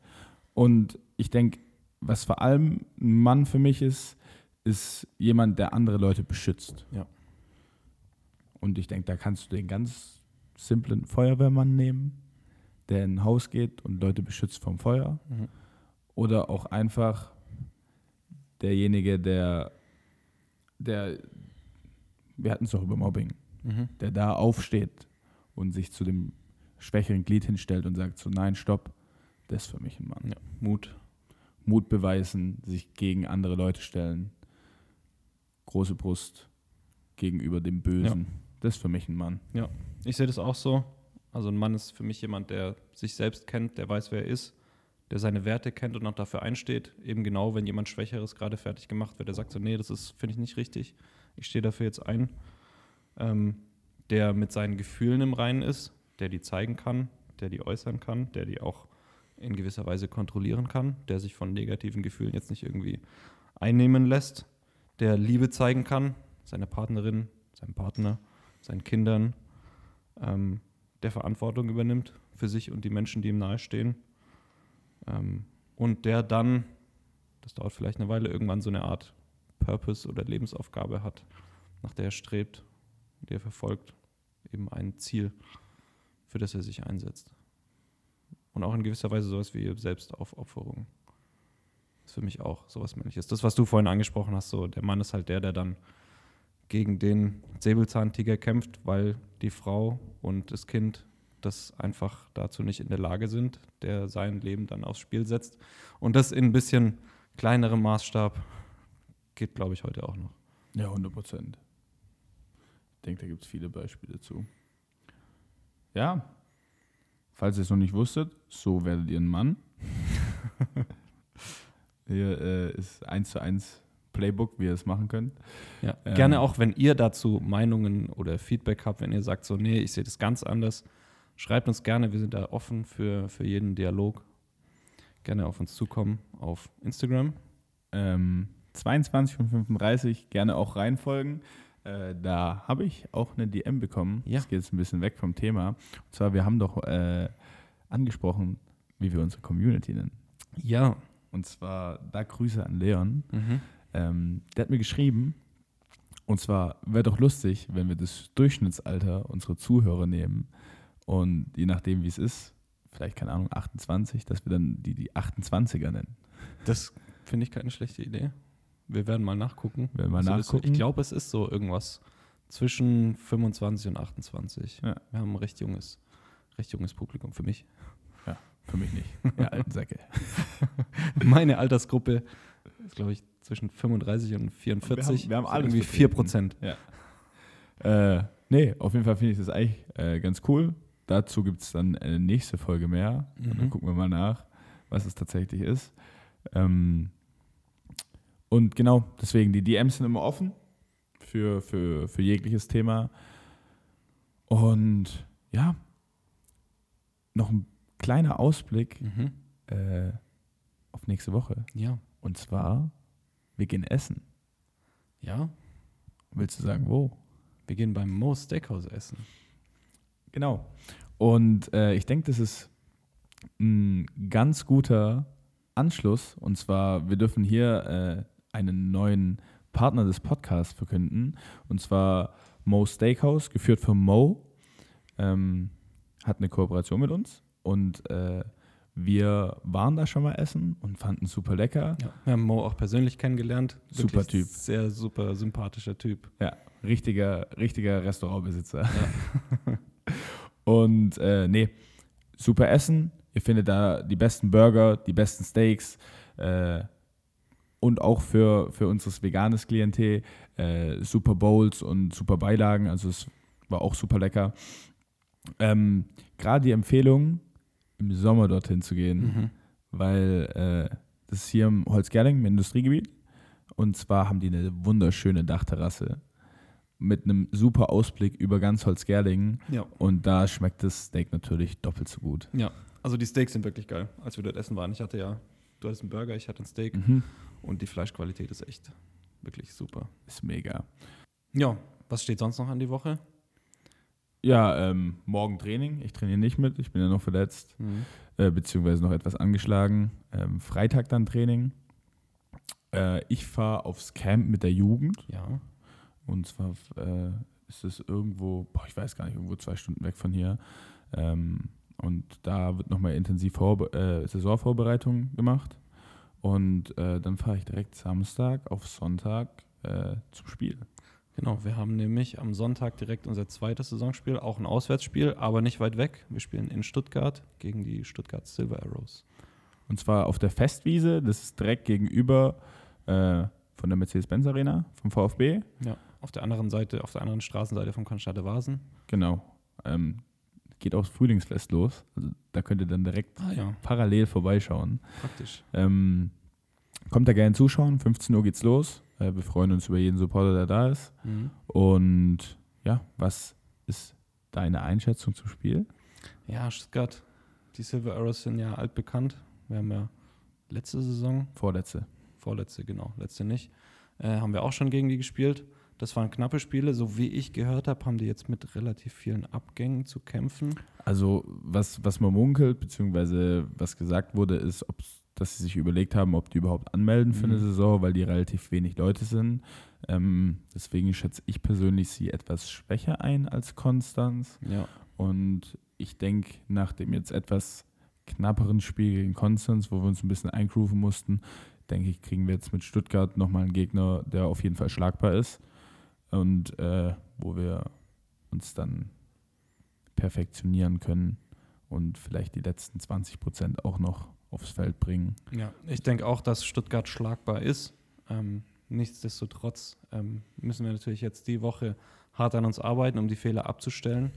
Und ich denke, was vor allem ein Mann für mich ist, ist jemand, der andere Leute beschützt. Ja. Und ich denke, da kannst du den ganz simplen Feuerwehrmann nehmen, der in ein Haus geht und Leute beschützt vom Feuer. Mhm. Oder auch einfach derjenige, der, der, wir hatten es doch über Mobbing, Mhm. der da aufsteht und sich zu dem schwächeren Glied hinstellt und sagt so, nein, stopp, das ist für mich ein Mann. Ja. Mut. Mut beweisen, sich gegen andere Leute stellen, große Brust gegenüber dem Bösen, das ist für mich ein Mann. Ich sehe das auch so. Also ein Mann ist für mich jemand, der sich selbst kennt, der weiß, wer er ist, der seine Werte kennt und auch dafür einsteht. Eben genau, wenn jemand Schwächeres gerade fertig gemacht wird, der sagt so, nee, das ist, finde ich nicht richtig. Ich stehe dafür jetzt ein. Ähm, der mit seinen Gefühlen im Reinen ist, der die zeigen kann, der die äußern kann, der die auch in gewisser Weise kontrollieren kann, der sich von negativen Gefühlen jetzt nicht irgendwie einnehmen lässt, der Liebe zeigen kann, seiner Partnerin, seinem Partner, seinen Kindern, ähm, der Verantwortung übernimmt für sich und die Menschen, die ihm nahestehen. Ähm, und der dann, das dauert vielleicht eine Weile, irgendwann so eine Art Purpose oder Lebensaufgabe hat, nach der er strebt, die er verfolgt, eben ein Ziel, für das er sich einsetzt. Und auch in gewisser Weise sowas wie Selbstaufopferung. Das ist für mich auch sowas Männliches. Das, was du vorhin angesprochen hast, so der Mann ist halt der, der dann gegen den Säbelzahntiger kämpft, weil die Frau und das Kind das einfach dazu nicht in der Lage sind, der sein Leben dann aufs Spiel setzt. Und das in ein bisschen kleinerem Maßstab geht, glaube ich, heute auch noch. Ja, 100 Prozent. Ich denke, da gibt es viele Beispiele zu. Ja, falls ihr es noch nicht wusstet, so werdet ihr ein Mann. Hier äh, ist eins zu eins Playbook, wie ihr es machen könnt. Ja, Ähm, gerne auch, wenn ihr dazu Meinungen oder Feedback habt, wenn ihr sagt, so, nee, ich sehe das ganz anders, schreibt uns gerne, wir sind da offen für, für jeden Dialog. Gerne auf uns zukommen auf Instagram. Ähm, 22 und 35 gerne auch reinfolgen. Äh, da habe ich auch eine DM bekommen. Ja. Das geht jetzt ein bisschen weg vom Thema. Und zwar, wir haben doch äh, angesprochen, wie wir unsere Community nennen. Ja. Und zwar, da Grüße an Leon. Mhm. Ähm, der hat mir geschrieben, und zwar wäre doch lustig, wenn wir das Durchschnittsalter unserer Zuhörer nehmen und je nachdem, wie es ist, vielleicht, keine Ahnung, 28, dass wir dann die, die 28er nennen. Das finde ich keine schlechte Idee. Wir werden mal nachgucken. Werden mal Also das- nachgucken. Ich glaube, es ist so irgendwas zwischen 25 und 28. Ja. Wir haben ein recht junges, recht junges Publikum für mich. Für mich nicht. Ja, alten Säcke. Meine Altersgruppe ist, glaube ich, zwischen 35 und 44. wir haben Das sind alles irgendwie 4 Prozent. Äh, nee, auf jeden Fall finde ich das eigentlich äh, ganz cool. Dazu gibt es dann eine nächste Folge mehr. Und dann Mhm. gucken wir mal nach, was es tatsächlich ist. Ähm, und genau, deswegen, die DMs sind immer offen für, für, für jegliches Thema. Und ja, noch ein kleiner Ausblick Mhm. äh, auf nächste Woche. Ja. Und zwar, wir gehen essen. Ja. Willst du sagen, wo? Wir gehen beim Mo Steakhouse essen. Genau. Und äh, ich denke, das ist ein ganz guter Anschluss. Und zwar, wir dürfen hier äh, einen neuen Partner des Podcasts verkünden. Und zwar Mo Steakhouse, geführt von Mo. Ähm, hat eine Kooperation mit uns. Und äh, wir waren da schon mal essen und fanden es super lecker. Ja. Wir haben Mo auch persönlich kennengelernt. Super Typ. Sehr super sympathischer Typ. Richtiger, richtiger Restaurantbesitzer. und äh, nee, super Essen. Ihr findet da die besten Burger, die besten Steaks äh, und auch für, für unseres veganes Klientel äh, super Bowls und super Beilagen. Also es war auch super lecker. Ähm, Gerade die Empfehlung, im Sommer dorthin zu gehen, Mhm. weil äh, das ist hier im Holzgerling, im Industriegebiet. Und zwar haben die eine wunderschöne Dachterrasse mit einem super Ausblick über ganz Holzgerlingen. Ja. Und da schmeckt das Steak natürlich doppelt so gut. Ja. Also die Steaks sind wirklich geil, als wir dort essen waren. Ich hatte ja, du hattest einen Burger, ich hatte ein Steak Mhm. Und die Fleischqualität ist echt wirklich super. Ist mega. Ja, was steht sonst noch an die Woche? Ja, ähm, morgen Training. Ich trainiere nicht mit, ich bin ja noch verletzt, äh, beziehungsweise noch etwas angeschlagen. Ähm, Freitag dann Training. Äh, ich fahre aufs Camp mit der Jugend. Ja. Und zwar äh, ist es irgendwo, boah, ich weiß gar nicht, irgendwo zwei Stunden weg von hier. Ähm, und da wird nochmal intensiv Vorbe äh, Saisonvorbereitung gemacht. Und äh, dann fahre ich direkt Samstag auf Sonntag äh, zum Spiel. Genau, wir haben nämlich am Sonntag direkt unser zweites Saisonspiel, auch ein Auswärtsspiel, aber nicht weit weg. Wir spielen in Stuttgart gegen die Stuttgart Silver Arrows. Und zwar auf der Festwiese, das ist direkt gegenüber äh, von der Mercedes-Benz Arena, vom VfB. Ja. Auf der anderen Seite, auf der anderen Straßenseite vom Cannstatter Vasen. Genau. Ähm, geht auch das Frühlingsfest los. Also da könnt ihr dann direkt Ah ja, parallel vorbeischauen. praktisch. Ähm, kommt da gerne zuschauen. 15 Uhr geht's los. Äh, wir freuen uns über jeden Supporter, der da ist. Mhm. Und ja, was ist deine Einschätzung zum Spiel? Ja, Stuttgart, die Silver Arrows sind ja altbekannt. Wir haben ja letzte Saison, Vorletzte. vorletzte, genau, letzte nicht, äh, haben wir auch schon gegen die gespielt. Das waren knappe Spiele. So wie ich gehört habe, haben die jetzt mit relativ vielen Abgängen zu kämpfen. Also, was, was man munkelt, beziehungsweise was gesagt wurde, ist, dass sie sich überlegt haben, ob die überhaupt anmelden für eine Mhm. Saison, weil die relativ wenig Leute sind. Ähm, deswegen schätze ich persönlich sie etwas schwächer ein als Konstanz. Ja. Und ich denke, nach dem jetzt etwas knapperen Spiel gegen Konstanz, wo wir uns ein bisschen eingrooven mussten, denke ich, kriegen wir jetzt mit Stuttgart nochmal einen Gegner, der auf jeden Fall schlagbar ist und äh, wo wir uns dann perfektionieren können und vielleicht die letzten 20 Prozent auch noch aufs Feld bringen. Ja, ich denke auch, dass Stuttgart schlagbar ist. Ähm, nichtsdestotrotz ähm, müssen wir natürlich jetzt die Woche hart an uns arbeiten, um die Fehler abzustellen.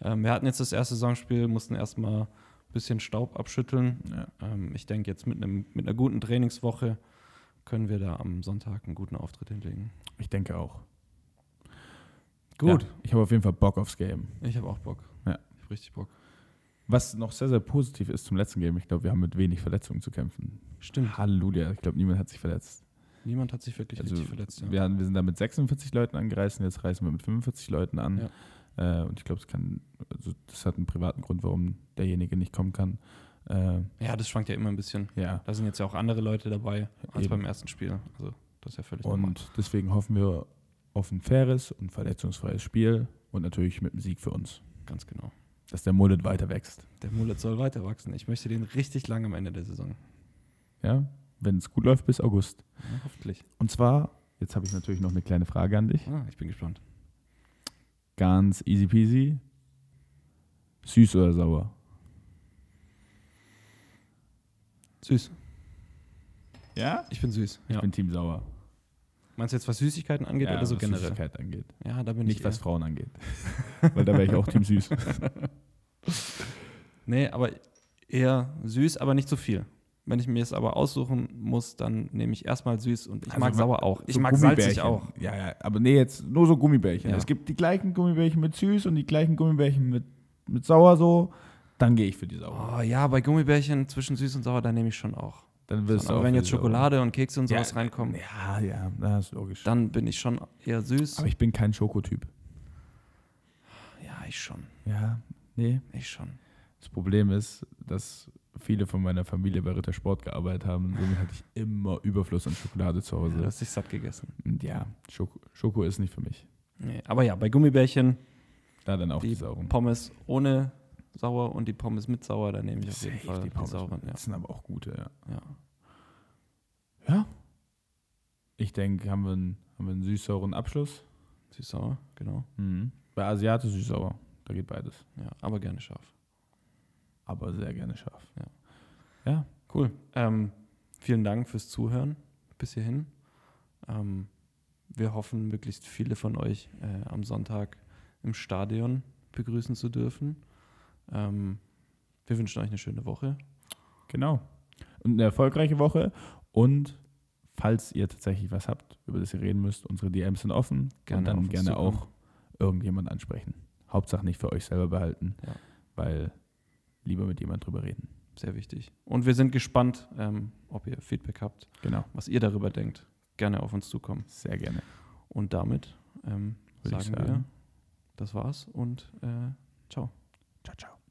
Ähm, wir hatten jetzt das erste Saisonspiel, mussten erstmal ein bisschen Staub abschütteln. Ja. Ähm, ich denke, jetzt mit, einem, mit einer guten Trainingswoche können wir da am Sonntag einen guten Auftritt hinlegen. Ich denke auch. Gut. Ja, ich habe auf jeden Fall Bock aufs Game. Ich habe auch Bock. Ja. Ich habe richtig Bock. Was noch sehr, sehr positiv ist zum letzten Game, ich glaube, wir haben mit wenig Verletzungen zu kämpfen. Stimmt. Halleluja, ich glaube, niemand hat sich verletzt. Niemand hat sich wirklich Also, richtig verletzt. Ja. Wir, haben- wir sind da mit 46 Leuten angereist und jetzt reisen wir mit 45 Leuten an. Äh, und ich glaube, es kann, also das hat einen privaten Grund, warum derjenige nicht kommen kann. Äh, ja, das schwankt ja immer ein bisschen. ja, Da sind jetzt ja auch andere Leute dabei als Eben. beim ersten Spiel. Also das ist ja völlig normal. und deswegen hoffen wir auf ein faires und verletzungsfreies Spiel und natürlich mit einem Sieg für uns. Ganz genau. Dass der Mullet weiter wächst. Der Mullet soll weiter wachsen. Ich möchte den richtig lang am Ende der Saison. Ja, wenn es gut läuft bis August. Ja, hoffentlich. Und zwar, jetzt habe ich natürlich noch eine kleine Frage an dich. Ah, ich bin gespannt. Ganz easy peasy. Süß oder sauer? Süß. Ja? Ich bin süß. Ich Ja. bin Team sauer. Meinst du jetzt, was Süßigkeiten angeht ja, oder so was generell? Süßigkeit angeht. Ja, da bin Nicht ich. was Frauen angeht. Weil da wäre ich auch Team süß. Nee, aber eher süß, aber nicht zu viel. Wenn ich mir es aber aussuchen muss, dann nehme ich erstmal süß und ich Also mag ma- sauer auch. Ich So mag salzig Gummibärchen. auch. Ja, ja, aber nee, jetzt nur so Gummibärchen. Ja. Es gibt die gleichen Gummibärchen mit süß und die gleichen Gummibärchen mit, mit sauer so. Dann gehe ich für die sauer. Oh ja, bei Gummibärchen zwischen süß und sauer, da nehme ich schon auch. Dann wirst du aber wenn jetzt. Schokolade und Kekse und Ja, sowas reinkommen, Ja, ja, das ist logisch. dann bin ich schon eher süß. aber ich bin kein Schokotyp. ja, ich schon. Ja, nee. Ich schon. Das Problem ist, dass viele von meiner Familie bei Rittersport gearbeitet haben. Somit hatte ich immer Überfluss an Schokolade zu Du Hause. hast dich satt gegessen. Ja, Schoko, Schoko ist nicht für mich. Nee, aber ja, bei Gummibärchen, Da dann auch die, die sauren. Pommes ohne sauer und die Pommes mit sauer, da nehme ich auf jeden Safe, Fall die die, Pommes sauren. Ja. Das sind aber auch gute, ja. Ja. Ja. Ich denke, haben wir einen, haben wir einen süß-sauren Abschluss. Süß-sauer, genau. Mhm. Bei Asiate süß-sauer. Da geht beides. Ja, aber gerne scharf. Aber sehr gerne scharf. Ja. Ja. Cool. Ähm, vielen Dank fürs Zuhören bis hierhin. Ähm, wir hoffen, möglichst viele von euch äh, am Sonntag im Stadion begrüßen zu dürfen. Ähm, wir wünschen euch eine schöne Woche. Genau. Und eine erfolgreiche Woche. Und falls ihr tatsächlich was habt, über das ihr reden müsst, unsere DMs sind offen. Gerne und dann gerne zukommen. auch irgendjemand ansprechen. Hauptsache nicht für euch selber behalten, Ja. weil lieber mit jemand drüber reden. Sehr wichtig. Und wir sind gespannt, ähm, ob ihr Feedback habt, Genau. was ihr darüber denkt. Gerne auf uns zukommen. Sehr gerne. Und damit ähm, ich sagen, wir, sagen. das war's und äh, ciao. Ciao, ciao.